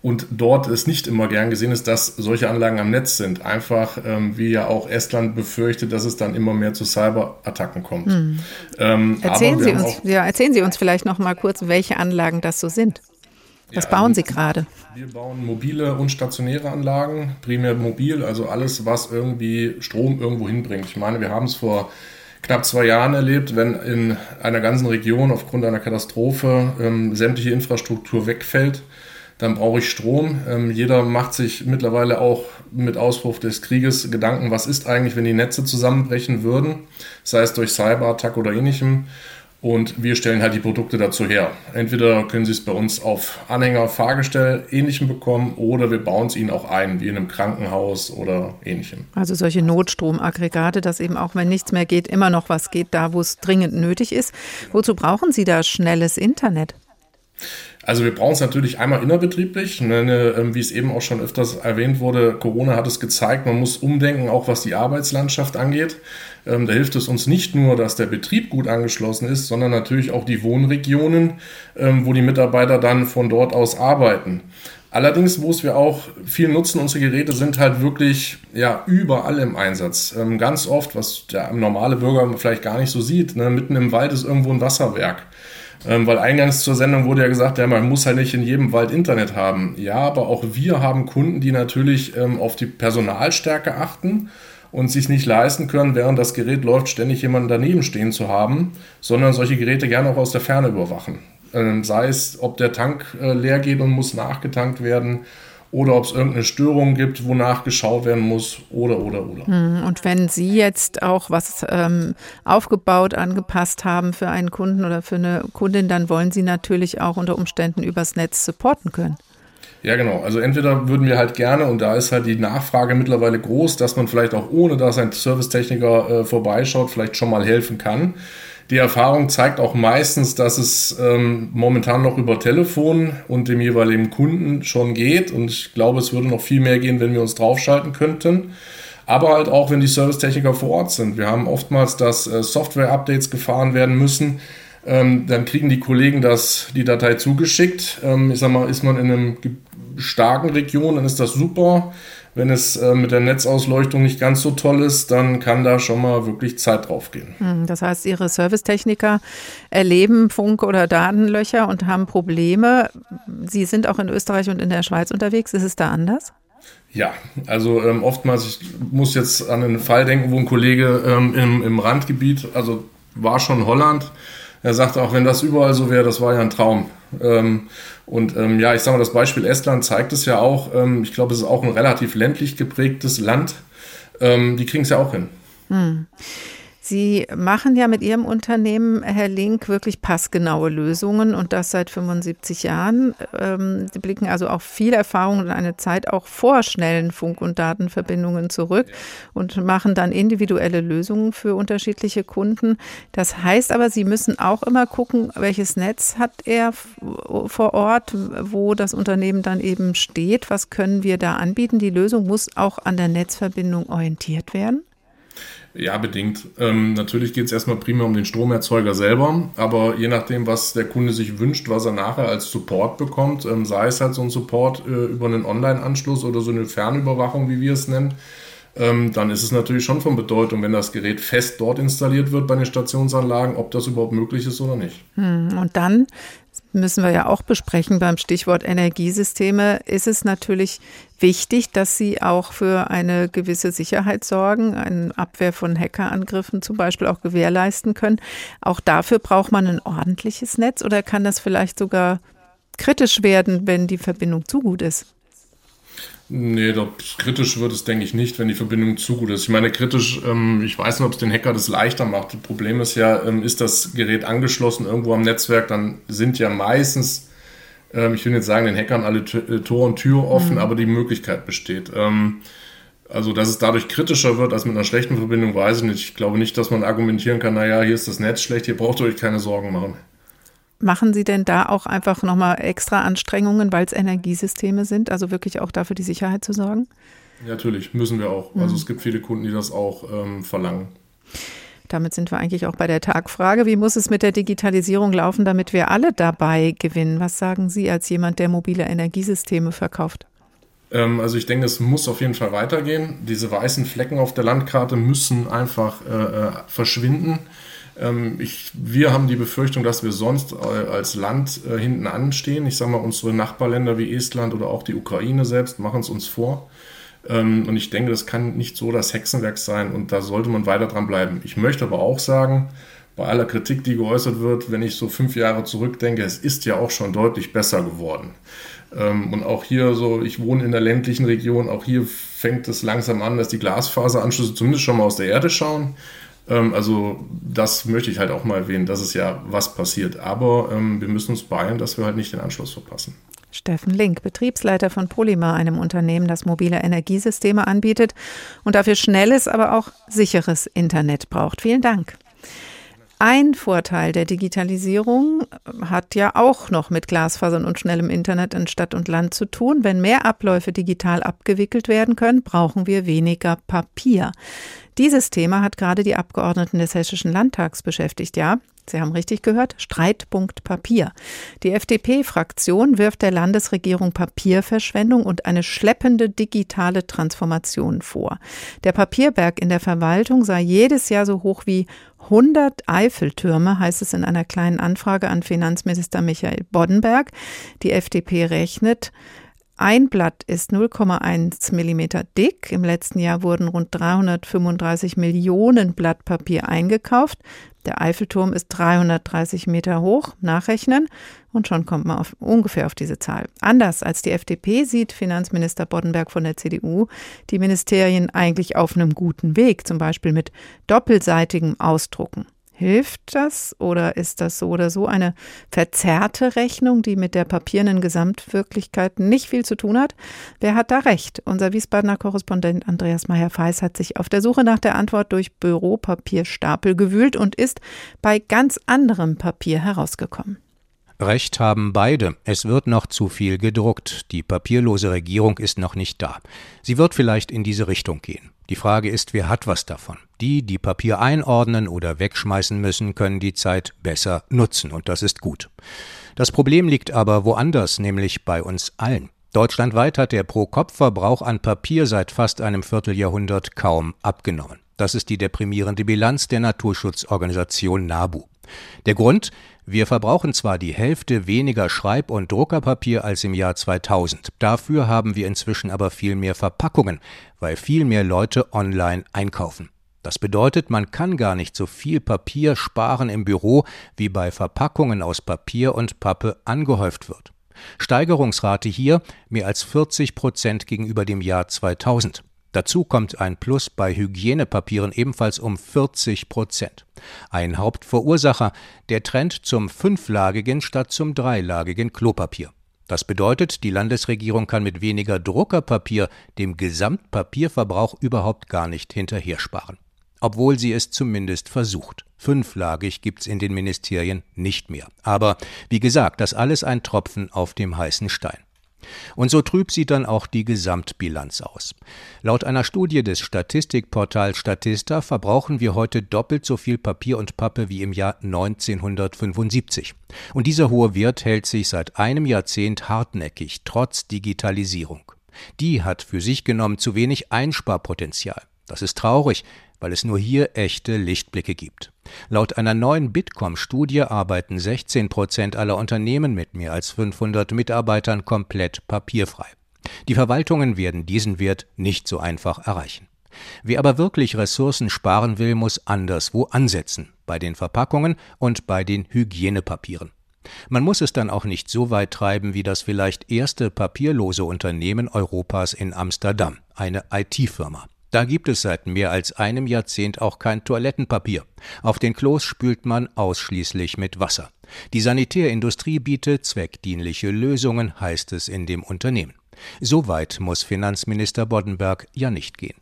Und dort ist nicht immer gern gesehen ist, dass solche Anlagen am Netz sind. Einfach, ähm, wie ja auch Estland befürchtet, dass es dann immer mehr zu Cyberattacken kommt. Hm. Ähm, erzählen, Sie uns, ja, erzählen Sie uns vielleicht noch mal kurz, welche Anlagen das so sind. Was ja, bauen Sie gerade? Wir bauen mobile und stationäre Anlagen, primär mobil, also alles, was irgendwie Strom irgendwo hinbringt. Ich meine, wir haben es vor knapp zwei Jahren erlebt, wenn in einer ganzen Region aufgrund einer Katastrophe ähm, sämtliche Infrastruktur wegfällt, dann brauche ich Strom. Ähm, jeder macht sich mittlerweile auch mit Ausbruch des Krieges Gedanken, was ist eigentlich, wenn die Netze zusammenbrechen würden, sei es durch Cyberattack oder ähnlichem. Und wir stellen halt die Produkte dazu her. Entweder können Sie es bei uns auf Anhänger, Fahrgestell, ähnlichem bekommen oder wir bauen es Ihnen auch ein, wie in einem Krankenhaus oder ähnlichem. Also solche Notstromaggregate, dass eben auch wenn nichts mehr geht, immer noch was geht, da wo es dringend nötig ist. Wozu brauchen Sie da schnelles Internet? Also wir brauchen es natürlich einmal innerbetrieblich. Ne, ähm, wie es eben auch schon öfters erwähnt wurde, Corona hat es gezeigt, man muss umdenken, auch was die Arbeitslandschaft angeht. Ähm, da hilft es uns nicht nur, dass der Betrieb gut angeschlossen ist, sondern natürlich auch die Wohnregionen, ähm, wo die Mitarbeiter dann von dort aus arbeiten. Allerdings, wo es wir auch viel nutzen, unsere Geräte sind halt wirklich ja überall im Einsatz. Ganz oft, was der normale Bürger vielleicht gar nicht so sieht, ne, mitten im Wald ist irgendwo ein Wasserwerk. Ähm, weil eingangs zur Sendung wurde ja gesagt, ja, man muss halt nicht in jedem Wald Internet haben. Ja, aber auch wir haben Kunden, die natürlich ähm, auf die Personalstärke achten und sich nicht leisten können, während das Gerät läuft, ständig jemanden daneben stehen zu haben, sondern solche Geräte gerne auch aus der Ferne überwachen. Ähm, sei es, ob der Tank äh, leer geht und muss nachgetankt werden oder ob es irgendeine Störung gibt, wonach geschaut werden muss oder oder oder. Hm, und wenn Sie jetzt auch was ähm, aufgebaut, angepasst haben für einen Kunden oder für eine Kundin, dann wollen Sie natürlich auch unter Umständen übers Netz supporten können. Ja, genau. Also entweder würden wir halt gerne, und da ist halt die Nachfrage mittlerweile groß, dass man vielleicht auch ohne, dass ein Servicetechniker äh, vorbeischaut, vielleicht schon mal helfen kann. Die Erfahrung zeigt auch meistens, dass es ähm, momentan noch über Telefon und dem jeweiligen Kunden schon geht. Und ich glaube, es würde noch viel mehr gehen, wenn wir uns draufschalten könnten. Aber halt auch, wenn die Servicetechniker vor Ort sind. Wir haben oftmals, dass äh, Software-Updates gefahren werden müssen. Ähm, dann kriegen die Kollegen das, die Datei zugeschickt. Ähm, ich sag mal, ist man in einem starken Region, dann ist das super. Wenn es äh, mit der Netzausleuchtung nicht ganz so toll ist, dann kann da schon mal wirklich Zeit drauf gehen. Hm, das heißt, Ihre Servicetechniker erleben Funk- oder Datenlöcher und haben Probleme. Sie sind auch in Österreich und in der Schweiz unterwegs. Ist es da anders? Ja, also ähm, oftmals, ich muss jetzt an einen Fall denken, wo ein Kollege ähm, im, im Randgebiet, also war schon Holland, er sagte auch, wenn das überall so wäre, das war ja ein Traum. Ähm, und ähm, ja, ich sage mal, das Beispiel Estland zeigt es ja auch. Ähm, ich glaube, es ist auch ein relativ ländlich geprägtes Land. Ähm, die kriegen es ja auch hin. Hm. Sie machen ja mit Ihrem Unternehmen, Herr Link, wirklich passgenaue Lösungen und das seit 75 Jahren. Ähm, Sie blicken also auch viel Erfahrung und eine Zeit auch vor schnellen Funk- und Datenverbindungen zurück und machen dann individuelle Lösungen für unterschiedliche Kunden. Das heißt aber, Sie müssen auch immer gucken, welches Netz hat er vor Ort, wo das Unternehmen dann eben steht. Was können wir da anbieten? Die Lösung muss auch an der Netzverbindung orientiert werden. Ja, bedingt. Ähm, natürlich geht es erstmal primär um den Stromerzeuger selber, aber je nachdem, was der Kunde sich wünscht, was er nachher als Support bekommt, ähm, sei es halt so ein Support äh, über einen Online-Anschluss oder so eine Fernüberwachung, wie wir es nennen, ähm, dann ist es natürlich schon von Bedeutung, wenn das Gerät fest dort installiert wird bei den Stationsanlagen, ob das überhaupt möglich ist oder nicht. Hm, und dann müssen wir ja auch besprechen beim Stichwort Energiesysteme, ist es natürlich wichtig, dass sie auch für eine gewisse Sicherheit sorgen, eine Abwehr von Hackerangriffen zum Beispiel auch gewährleisten können. Auch dafür braucht man ein ordentliches Netz oder kann das vielleicht sogar kritisch werden, wenn die Verbindung zu gut ist? Nee, doch, kritisch wird es, denke ich, nicht, wenn die Verbindung zu gut ist. Ich meine, kritisch, ähm, ich weiß nicht, ob es den Hacker das leichter macht. Das Problem ist ja, ähm, ist das Gerät angeschlossen irgendwo am Netzwerk, dann sind ja meistens, ähm, ich will jetzt sagen, den Hackern alle äh, Tor und Tür offen, mhm. aber die Möglichkeit besteht. Ähm, also, dass es dadurch kritischer wird als mit einer schlechten Verbindung, weiß ich nicht. Ich glaube nicht, dass man argumentieren kann, naja, hier ist das Netz schlecht, hier braucht ihr euch keine Sorgen machen. Machen Sie denn da auch einfach nochmal extra Anstrengungen, weil es Energiesysteme sind, also wirklich auch dafür die Sicherheit zu sorgen? natürlich, müssen wir auch. Also mhm. Also es gibt viele Kunden, die das auch ähm, verlangen. Damit sind wir eigentlich auch bei der Tagfrage. Wie muss es mit der Digitalisierung laufen, damit wir alle dabei gewinnen? Was sagen Sie als jemand, der mobile Energiesysteme verkauft? Ähm, also ich denke, es muss auf jeden Fall weitergehen. Diese weißen Flecken auf der Landkarte müssen einfach äh, äh verschwinden. Ähm, ich, wir haben die Befürchtung, dass wir sonst als Land äh, hinten anstehen. Ich sage mal, unsere Nachbarländer wie Estland oder auch die Ukraine selbst machen es uns vor. Ähm, und ich denke, das kann nicht so das Hexenwerk sein und da sollte man weiter dran bleiben. Ich möchte aber auch sagen, bei aller Kritik, die geäußert wird, wenn ich so fünf Jahre zurückdenke, es ist ja auch schon deutlich besser geworden. Ähm, und auch hier so, ich wohne in der ländlichen Region, auch hier fängt es langsam an, dass die Glasfaseranschlüsse zumindest schon mal aus der Erde schauen. Ähm, also das möchte ich halt auch mal erwähnen, dass es ja was passiert. Aber wir müssen uns beeilen, dass wir halt nicht den Anschluss verpassen. Steffen Link, Betriebsleiter von Polymer, einem Unternehmen, das mobile Energiesysteme anbietet und dafür schnelles, aber auch sicheres Internet braucht. Vielen Dank. Ein Vorteil der Digitalisierung hat ja auch noch mit Glasfasern und schnellem Internet in Stadt und Land zu tun. Wenn mehr Abläufe digital abgewickelt werden können, brauchen wir weniger Papier. Dieses Thema hat gerade die Abgeordneten des Hessischen Landtags beschäftigt. Ja, Sie haben richtig gehört, Streitpunkt Papier. Die FDP-Fraktion wirft der Landesregierung Papierverschwendung und eine schleppende digitale Transformation vor. Der Papierberg in der Verwaltung sei jedes Jahr so hoch wie 100 Eiffeltürme, heißt es in einer kleinen Anfrage an Finanzminister Michael Boddenberg. Die FDP rechnet, ein Blatt ist 0,1 Millimeter dick. Im letzten Jahr wurden rund 335 Millionen Blatt Papier eingekauft. Der Eiffelturm ist 330 Meter hoch, nachrechnen und schon kommt man auf, ungefähr auf diese Zahl. Anders als die FDP sieht Finanzminister Boddenberg von der CDU die Ministerien eigentlich auf einem guten Weg, zum Beispiel mit doppelseitigem Ausdrucken. Hilft das oder ist das so oder so eine verzerrte Rechnung, die mit der papierenden Gesamtwirklichkeit nicht viel zu tun hat? Wer hat da recht? Unser Wiesbadener Korrespondent Andreas Meyer-Feis hat sich auf der Suche nach der Antwort durch Büropapierstapel gewühlt und ist bei ganz anderem Papier herausgekommen. Recht haben beide. Es wird noch zu viel gedruckt. Die papierlose Regierung ist noch nicht da. Sie wird vielleicht in diese Richtung gehen. Die Frage ist, wer hat was davon? Die, die Papier einordnen oder wegschmeißen müssen, können die Zeit besser nutzen, und das ist gut. Das Problem liegt aber woanders, nämlich bei uns allen. Deutschlandweit hat der Pro-Kopf-Verbrauch an Papier seit fast einem Vierteljahrhundert kaum abgenommen. Das ist die deprimierende Bilanz der Naturschutzorganisation NABU. Der Grund, wir verbrauchen zwar die Hälfte weniger Schreib- und Druckerpapier als im Jahr 2000, dafür haben wir inzwischen aber viel mehr Verpackungen, weil viel mehr Leute online einkaufen. Das bedeutet, man kann gar nicht so viel Papier sparen im Büro, wie bei Verpackungen aus Papier und Pappe angehäuft wird. Steigerungsrate hier mehr als 40 Prozent gegenüber dem Jahr 2000. Dazu kommt ein Plus bei Hygienepapieren ebenfalls um 40 Prozent. Ein Hauptverursacher der Trend zum fünflagigen statt zum dreilagigen Klopapier. Das bedeutet, die Landesregierung kann mit weniger Druckerpapier dem Gesamtpapierverbrauch überhaupt gar nicht hinterhersparen. Obwohl sie es zumindest versucht. Fünflagig gibt's in den Ministerien nicht mehr. Aber wie gesagt, das alles ein Tropfen auf dem heißen Stein. Und so trüb sieht dann auch die Gesamtbilanz aus. Laut einer Studie des Statistikportals Statista verbrauchen wir heute doppelt so viel Papier und Pappe wie im Jahr 1975. Und dieser hohe Wert hält sich seit einem Jahrzehnt hartnäckig, trotz Digitalisierung. Die hat für sich genommen zu wenig Einsparpotenzial. Das ist traurig, weil es nur hier echte Lichtblicke gibt. Laut einer neuen Bitkom-Studie arbeiten 16 Prozent aller Unternehmen mit mehr als 500 Mitarbeitern komplett papierfrei. Die Verwaltungen werden diesen Wert nicht so einfach erreichen. Wer aber wirklich Ressourcen sparen will, muss anderswo ansetzen, bei den Verpackungen und bei den Hygienepapieren. Man muss es dann auch nicht so weit treiben wie das vielleicht erste papierlose Unternehmen Europas in Amsterdam, eine IT-Firma. Da gibt es seit mehr als einem Jahrzehnt auch kein Toilettenpapier. Auf den Klos spült man ausschließlich mit Wasser. Die Sanitärindustrie bietet zweckdienliche Lösungen, heißt es in dem Unternehmen. So weit muss Finanzminister Boddenberg ja nicht gehen.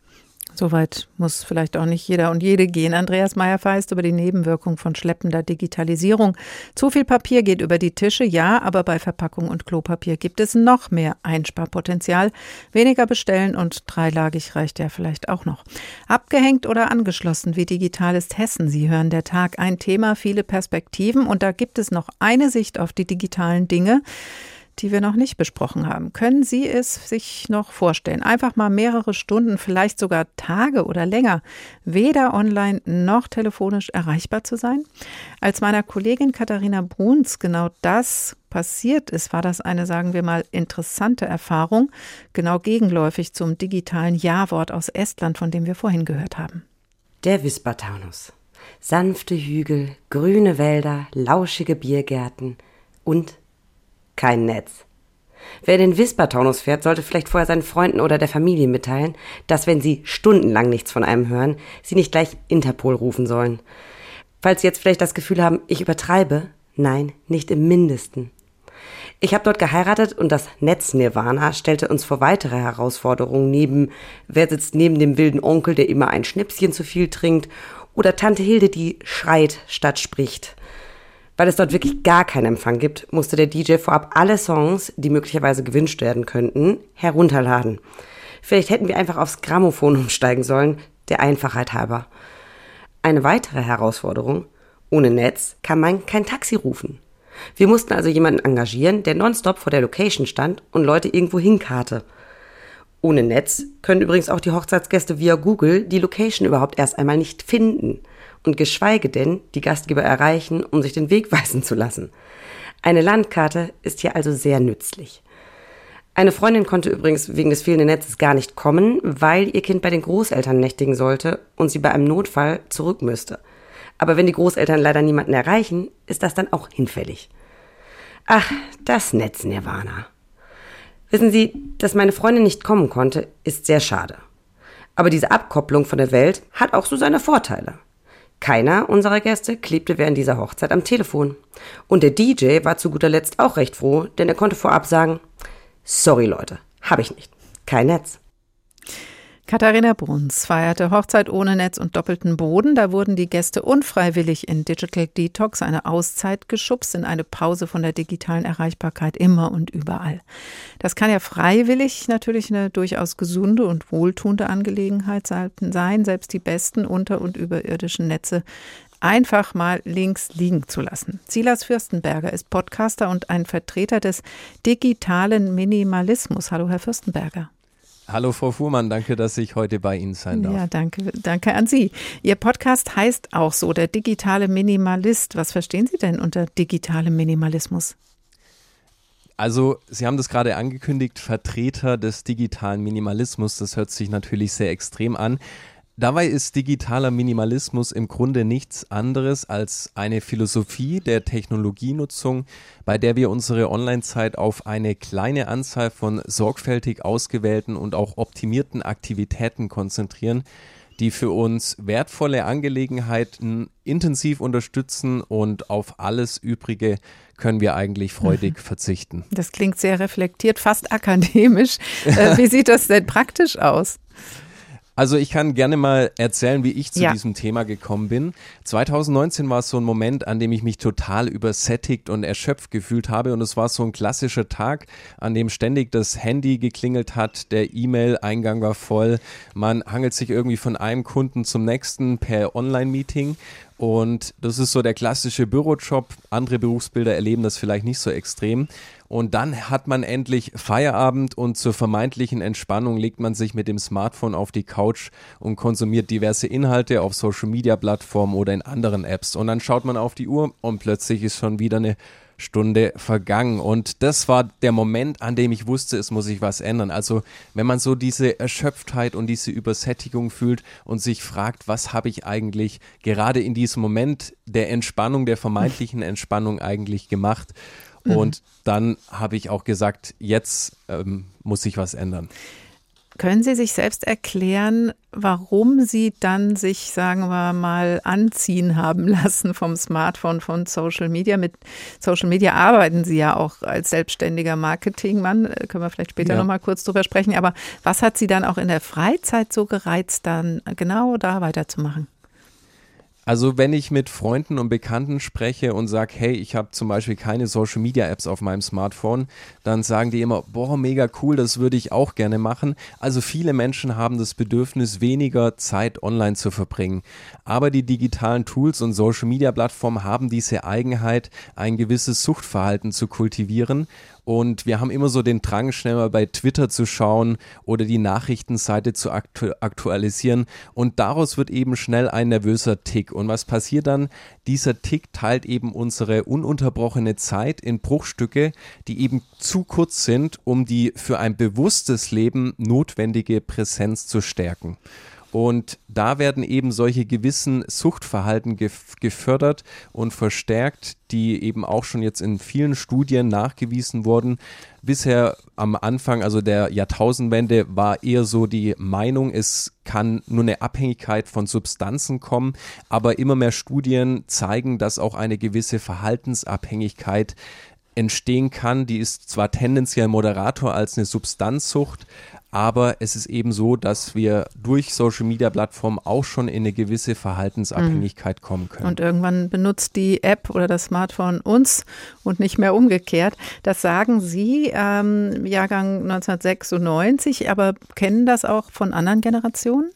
Soweit muss vielleicht auch nicht jeder und jede gehen. Andreas Meyer feist über die Nebenwirkung von schleppender Digitalisierung. Zu viel Papier geht über die Tische, ja, aber bei Verpackung und Klopapier gibt es noch mehr Einsparpotenzial. Weniger bestellen und dreilagig reicht ja vielleicht auch noch. Abgehängt oder angeschlossen, wie digital ist Hessen? Sie hören der Tag ein Thema, viele Perspektiven und da gibt es noch eine Sicht auf die digitalen Dinge die wir noch nicht besprochen haben. Können Sie es sich noch vorstellen, einfach mal mehrere Stunden, vielleicht sogar Tage oder länger, weder online noch telefonisch erreichbar zu sein? Als meiner Kollegin Katharina Bruns genau das passiert ist, war das eine, sagen wir mal, interessante Erfahrung, genau gegenläufig zum digitalen Ja-Wort aus Estland, von dem wir vorhin gehört haben. Der Wispertaunus. Sanfte Hügel, grüne Wälder, lauschige Biergärten und kein Netz. Wer den Wispertaunus fährt, sollte vielleicht vorher seinen Freunden oder der Familie mitteilen, dass wenn sie stundenlang nichts von einem hören, sie nicht gleich Interpol rufen sollen. Falls Sie jetzt vielleicht das Gefühl haben, ich übertreibe, nein, nicht im mindesten. Ich habe dort geheiratet und das Netz-Nirvana stellte uns vor weitere Herausforderungen neben, wer sitzt neben dem wilden Onkel, der immer ein Schnäpschen zu viel trinkt, oder Tante Hilde, die schreit statt spricht. Weil es dort wirklich gar keinen Empfang gibt, musste der DJ vorab alle Songs, die möglicherweise gewünscht werden könnten, herunterladen. Vielleicht hätten wir einfach aufs Grammophon umsteigen sollen, der Einfachheit halber. Eine weitere Herausforderung, ohne Netz kann man kein Taxi rufen. Wir mussten also jemanden engagieren, der nonstop vor der Location stand und Leute irgendwo hinkarte. Ohne Netz können übrigens auch die Hochzeitsgäste via Google die Location überhaupt erst einmal nicht finden und geschweige denn die Gastgeber erreichen, um sich den Weg weisen zu lassen. Eine Landkarte ist hier also sehr nützlich. Eine Freundin konnte übrigens wegen des fehlenden Netzes gar nicht kommen, weil ihr Kind bei den Großeltern nächtigen sollte und sie bei einem Notfall zurück müsste. Aber wenn die Großeltern leider niemanden erreichen, ist das dann auch hinfällig. Ach, das Netz Nirvana. Wissen Sie, dass meine Freundin nicht kommen konnte, ist sehr schade. Aber diese Abkopplung von der Welt hat auch so seine Vorteile. Keiner unserer Gäste klebte während dieser Hochzeit am Telefon. Und der DJ war zu guter Letzt auch recht froh, denn er konnte vorab sagen, sorry Leute, habe ich nicht. Kein Netz. Katharina Bruns feierte Hochzeit ohne Netz und doppelten Boden. Da wurden die Gäste unfreiwillig in Digital Detox, eine Auszeit geschubst, in eine Pause von der digitalen Erreichbarkeit immer und überall. Das kann ja freiwillig natürlich eine durchaus gesunde und wohltuende Angelegenheit sein, selbst die besten unter- und überirdischen Netze einfach mal links liegen zu lassen. Silas Fürstenberger ist Podcaster und ein Vertreter des digitalen Minimalismus. Hallo, Herr Fürstenberger. Hallo Frau Fuhrmann, danke, dass ich heute bei Ihnen sein darf. Ja, danke, danke an Sie. Ihr Podcast heißt auch so, der digitale Minimalist. Was verstehen Sie denn unter digitalem Minimalismus? Also, Sie haben das gerade angekündigt, Vertreter des digitalen Minimalismus. Das hört sich natürlich sehr extrem an. Dabei ist digitaler Minimalismus im Grunde nichts anderes als eine Philosophie der Technologienutzung, bei der wir unsere Online-Zeit auf eine kleine Anzahl von sorgfältig ausgewählten und auch optimierten Aktivitäten konzentrieren, die für uns wertvolle Angelegenheiten intensiv unterstützen und auf alles Übrige können wir eigentlich freudig mhm. verzichten. Das klingt sehr reflektiert, fast akademisch. Äh, wie sieht das denn praktisch aus? Also ich kann gerne mal erzählen, wie ich zu ja. diesem Thema gekommen bin. 2019 war es so ein Moment, an dem ich mich total übersättigt und erschöpft gefühlt habe und es war so ein klassischer Tag, an dem ständig das Handy geklingelt hat, der E-Mail-Eingang war voll, man hangelt sich irgendwie von einem Kunden zum nächsten per Online-Meeting und das ist so der klassische Bürojob. Andere Berufsbilder erleben das vielleicht nicht so extrem. Und dann hat man endlich Feierabend und zur vermeintlichen Entspannung legt man sich mit dem Smartphone auf die Couch und konsumiert diverse Inhalte auf Social Media Plattformen oder in anderen Apps. Und dann schaut man auf die Uhr und plötzlich ist schon wieder eine Stunde vergangen. Und das war der Moment, an dem ich wusste, es muss sich was ändern. Also wenn man so diese Erschöpftheit und diese Übersättigung fühlt und sich fragt, was habe ich eigentlich gerade in diesem Moment der Entspannung, der vermeintlichen Entspannung eigentlich gemacht? Mhm. Und dann habe ich auch gesagt, jetzt ähm, muss sich was ändern. Können Sie sich selbst erklären, warum Sie dann sich, sagen wir mal, anziehen haben lassen vom Smartphone, von Social Media? Mit Social Media arbeiten Sie ja auch als selbstständiger Marketingmann. Äh, können wir vielleicht später ja. noch mal kurz drüber sprechen. Aber was hat Sie dann auch in der Freizeit so gereizt, dann genau da weiterzumachen? Also wenn ich mit Freunden und Bekannten spreche und sage, hey, ich habe zum Beispiel keine Social-Media-Apps auf meinem Smartphone, dann sagen die immer, boah, mega cool, das würde ich auch gerne machen. Also viele Menschen haben das Bedürfnis, weniger Zeit online zu verbringen. Aber die digitalen Tools und Social-Media-Plattformen haben diese Eigenheit, ein gewisses Suchtverhalten zu kultivieren Und wir haben immer so den Drang, schnell mal bei Twitter zu schauen oder die Nachrichtenseite zu aktu aktualisieren. Und daraus wird eben schnell ein nervöser Tick. Und was passiert dann? Dieser Tick teilt eben unsere ununterbrochene Zeit in Bruchstücke, die eben zu kurz sind, um die für ein bewusstes Leben notwendige Präsenz zu stärken. Und da werden eben solche gewissen Suchtverhalten gef gefördert und verstärkt, die eben auch schon jetzt in vielen Studien nachgewiesen wurden. Bisher am Anfang, also der Jahrtausendwende, war eher so die Meinung, es kann nur eine Abhängigkeit von Substanzen kommen, aber immer mehr Studien zeigen, dass auch eine gewisse Verhaltensabhängigkeit entstehen kann. Die ist zwar tendenziell moderator als eine Substanzsucht, aber es ist eben so, dass wir durch Social Media Plattformen auch schon in eine gewisse Verhaltensabhängigkeit mhm. kommen können. Und irgendwann benutzt die App oder das Smartphone uns und nicht mehr umgekehrt. Das sagen Sie, ähm, Jahrgang 1996, aber kennen das auch von anderen Generationen?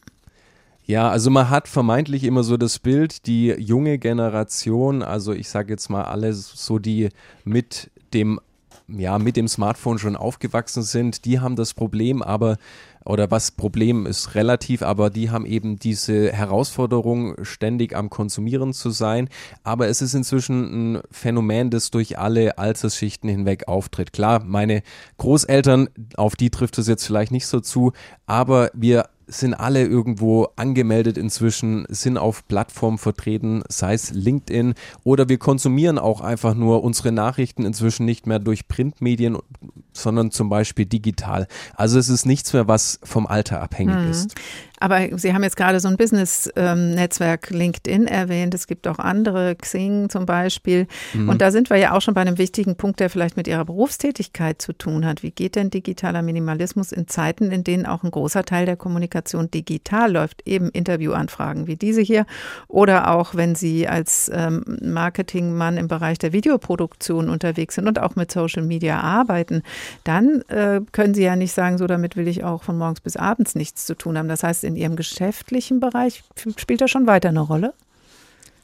Ja, also man hat vermeintlich immer so das Bild, die junge Generation, also ich sage jetzt mal alle so die mit dem ja, mit dem Smartphone schon aufgewachsen sind, die haben das Problem, aber oder was Problem ist relativ, aber die haben eben diese Herausforderung, ständig am Konsumieren zu sein. Aber es ist inzwischen ein Phänomen, das durch alle Altersschichten hinweg auftritt. Klar, meine Großeltern, auf die trifft es jetzt vielleicht nicht so zu, aber wir sind alle irgendwo angemeldet inzwischen, sind auf Plattformen vertreten, sei es LinkedIn oder wir konsumieren auch einfach nur unsere Nachrichten inzwischen nicht mehr durch Printmedien, sondern zum Beispiel digital. Also es ist nichts mehr, was vom Alter abhängig mhm. ist. Aber Sie haben jetzt gerade so ein Business-Netzwerk ähm, LinkedIn erwähnt. Es gibt auch andere, Xing zum Beispiel. Mhm. Und da sind wir ja auch schon bei einem wichtigen Punkt, der vielleicht mit Ihrer Berufstätigkeit zu tun hat. Wie geht denn digitaler Minimalismus in Zeiten, in denen auch ein großer Teil der Kommunikation digital läuft? Eben Interviewanfragen wie diese hier oder auch, wenn Sie als ähm, Marketingmann im Bereich der Videoproduktion unterwegs sind und auch mit Social Media arbeiten, dann äh, können Sie ja nicht sagen, so damit will ich auch von morgens bis abends nichts zu tun haben. Das heißt, in Ihrem geschäftlichen Bereich spielt das schon weiter eine Rolle?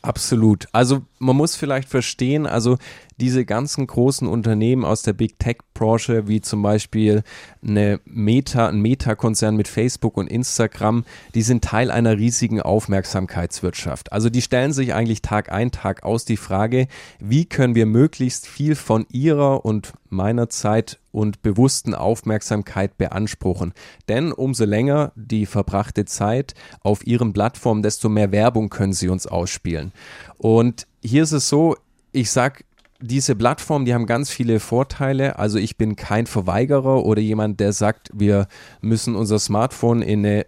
Absolut. Also man muss vielleicht verstehen, also diese ganzen großen Unternehmen aus der Big Tech Branche, wie zum Beispiel eine Meta, ein Meta-Konzern mit Facebook und Instagram, die sind Teil einer riesigen Aufmerksamkeitswirtschaft. Also die stellen sich eigentlich Tag ein, Tag aus die Frage, wie können wir möglichst viel von ihrer und meiner Zeit und bewussten Aufmerksamkeit beanspruchen. Denn umso länger die verbrachte Zeit auf ihren Plattformen, desto mehr Werbung können sie uns ausspielen. Und hier ist es so, ich sag diese Plattformen, die haben ganz viele Vorteile. Also ich bin kein Verweigerer oder jemand, der sagt, wir müssen unser Smartphone in eine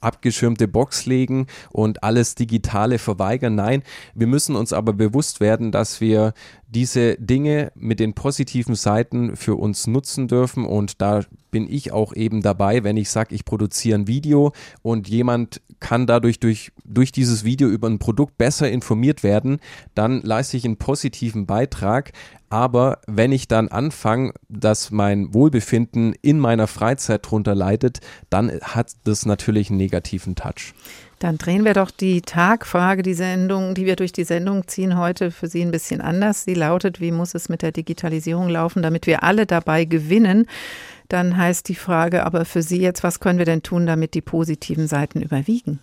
abgeschirmte Box legen und alles Digitale verweigern. Nein, wir müssen uns aber bewusst werden, dass wir diese Dinge mit den positiven Seiten für uns nutzen dürfen und da bin ich auch eben dabei, wenn ich sage, ich produziere ein Video und jemand kann dadurch durch, durch dieses Video über ein Produkt besser informiert werden, dann leiste ich einen positiven Beitrag. Aber wenn ich dann anfange, dass mein Wohlbefinden in meiner Freizeit drunter leidet, dann hat das natürlich einen negativen Touch. Dann drehen wir doch die Tagfrage, die Sendung, die wir durch die Sendung ziehen, heute für Sie ein bisschen anders. Sie lautet, wie muss es mit der Digitalisierung laufen, damit wir alle dabei gewinnen? Dann heißt die Frage aber für Sie jetzt, was können wir denn tun, damit die positiven Seiten überwiegen?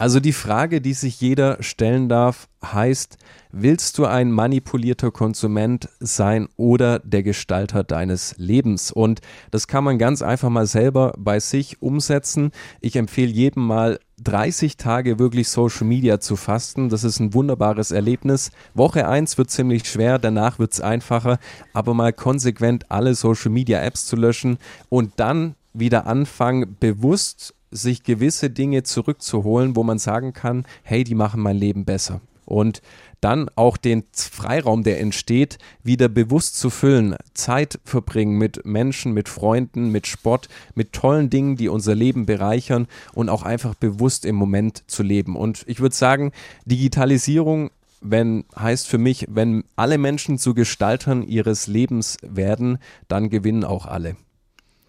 Also die Frage, die sich jeder stellen darf, heißt, willst du ein manipulierter Konsument sein oder der Gestalter deines Lebens? Und das kann man ganz einfach mal selber bei sich umsetzen. Ich empfehle jedem mal 30 Tage wirklich Social Media zu fasten. Das ist ein wunderbares Erlebnis. Woche 1 wird ziemlich schwer, danach wird es einfacher, aber mal konsequent alle Social Media Apps zu löschen und dann wieder anfangen, bewusst sich gewisse Dinge zurückzuholen, wo man sagen kann, hey, die machen mein Leben besser. Und dann auch den Freiraum, der entsteht, wieder bewusst zu füllen. Zeit verbringen mit Menschen, mit Freunden, mit Sport, mit tollen Dingen, die unser Leben bereichern und auch einfach bewusst im Moment zu leben. Und ich würde sagen, Digitalisierung wenn heißt für mich, wenn alle Menschen zu Gestaltern ihres Lebens werden, dann gewinnen auch alle.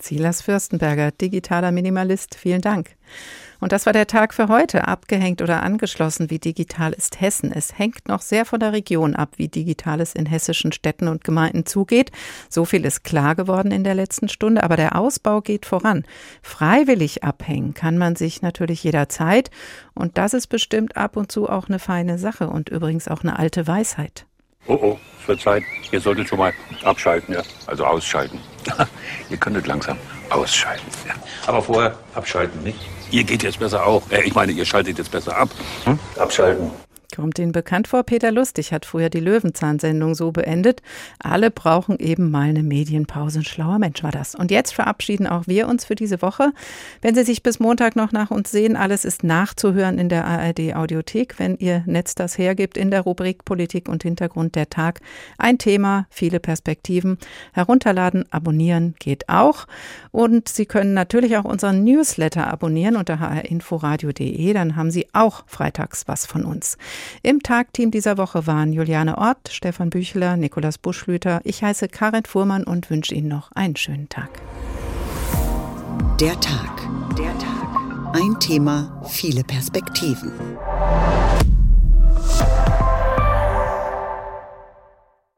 Silas Fürstenberger, digitaler Minimalist, vielen Dank. Und das war der Tag für heute. Abgehängt oder angeschlossen, wie digital ist Hessen. Es hängt noch sehr von der Region ab, wie digital es in hessischen Städten und Gemeinden zugeht. So viel ist klar geworden in der letzten Stunde, aber der Ausbau geht voran. Freiwillig abhängen kann man sich natürlich jederzeit. Und das ist bestimmt ab und zu auch eine feine Sache und übrigens auch eine alte Weisheit. Oh oh, es wird Zeit. Ihr solltet schon mal abschalten, ja. Also ausschalten. Ihr könntet langsam ausschalten. Ja. Aber vorher abschalten, nicht? Ihr geht jetzt besser auch. Äh, ich meine, ihr schaltet jetzt besser ab. Hm? Abschalten. Kommt Ihnen bekannt vor? Peter Lustig hat früher die Löwenzahn-Sendung so beendet. Alle brauchen eben mal eine Medienpause. Ein schlauer Mensch war das. Und jetzt verabschieden auch wir uns für diese Woche. Wenn Sie sich bis Montag noch nach uns sehen, alles ist nachzuhören in der ARD Audiothek, wenn Ihr Netz das hergibt, in der Rubrik Politik und Hintergrund der Tag. Ein Thema, viele Perspektiven. Herunterladen, abonnieren geht auch. Und Sie können natürlich auch unseren Newsletter abonnieren unter hrinforadio.de. Dann haben Sie auch freitags was von uns. Im Tagteam dieser Woche waren Juliane Ort, Stefan Büchler, Nikolaus Buschlüter. Ich heiße Karin Fuhrmann und wünsche Ihnen noch einen schönen Tag. Der Tag. Der Tag. Ein Thema, viele Perspektiven.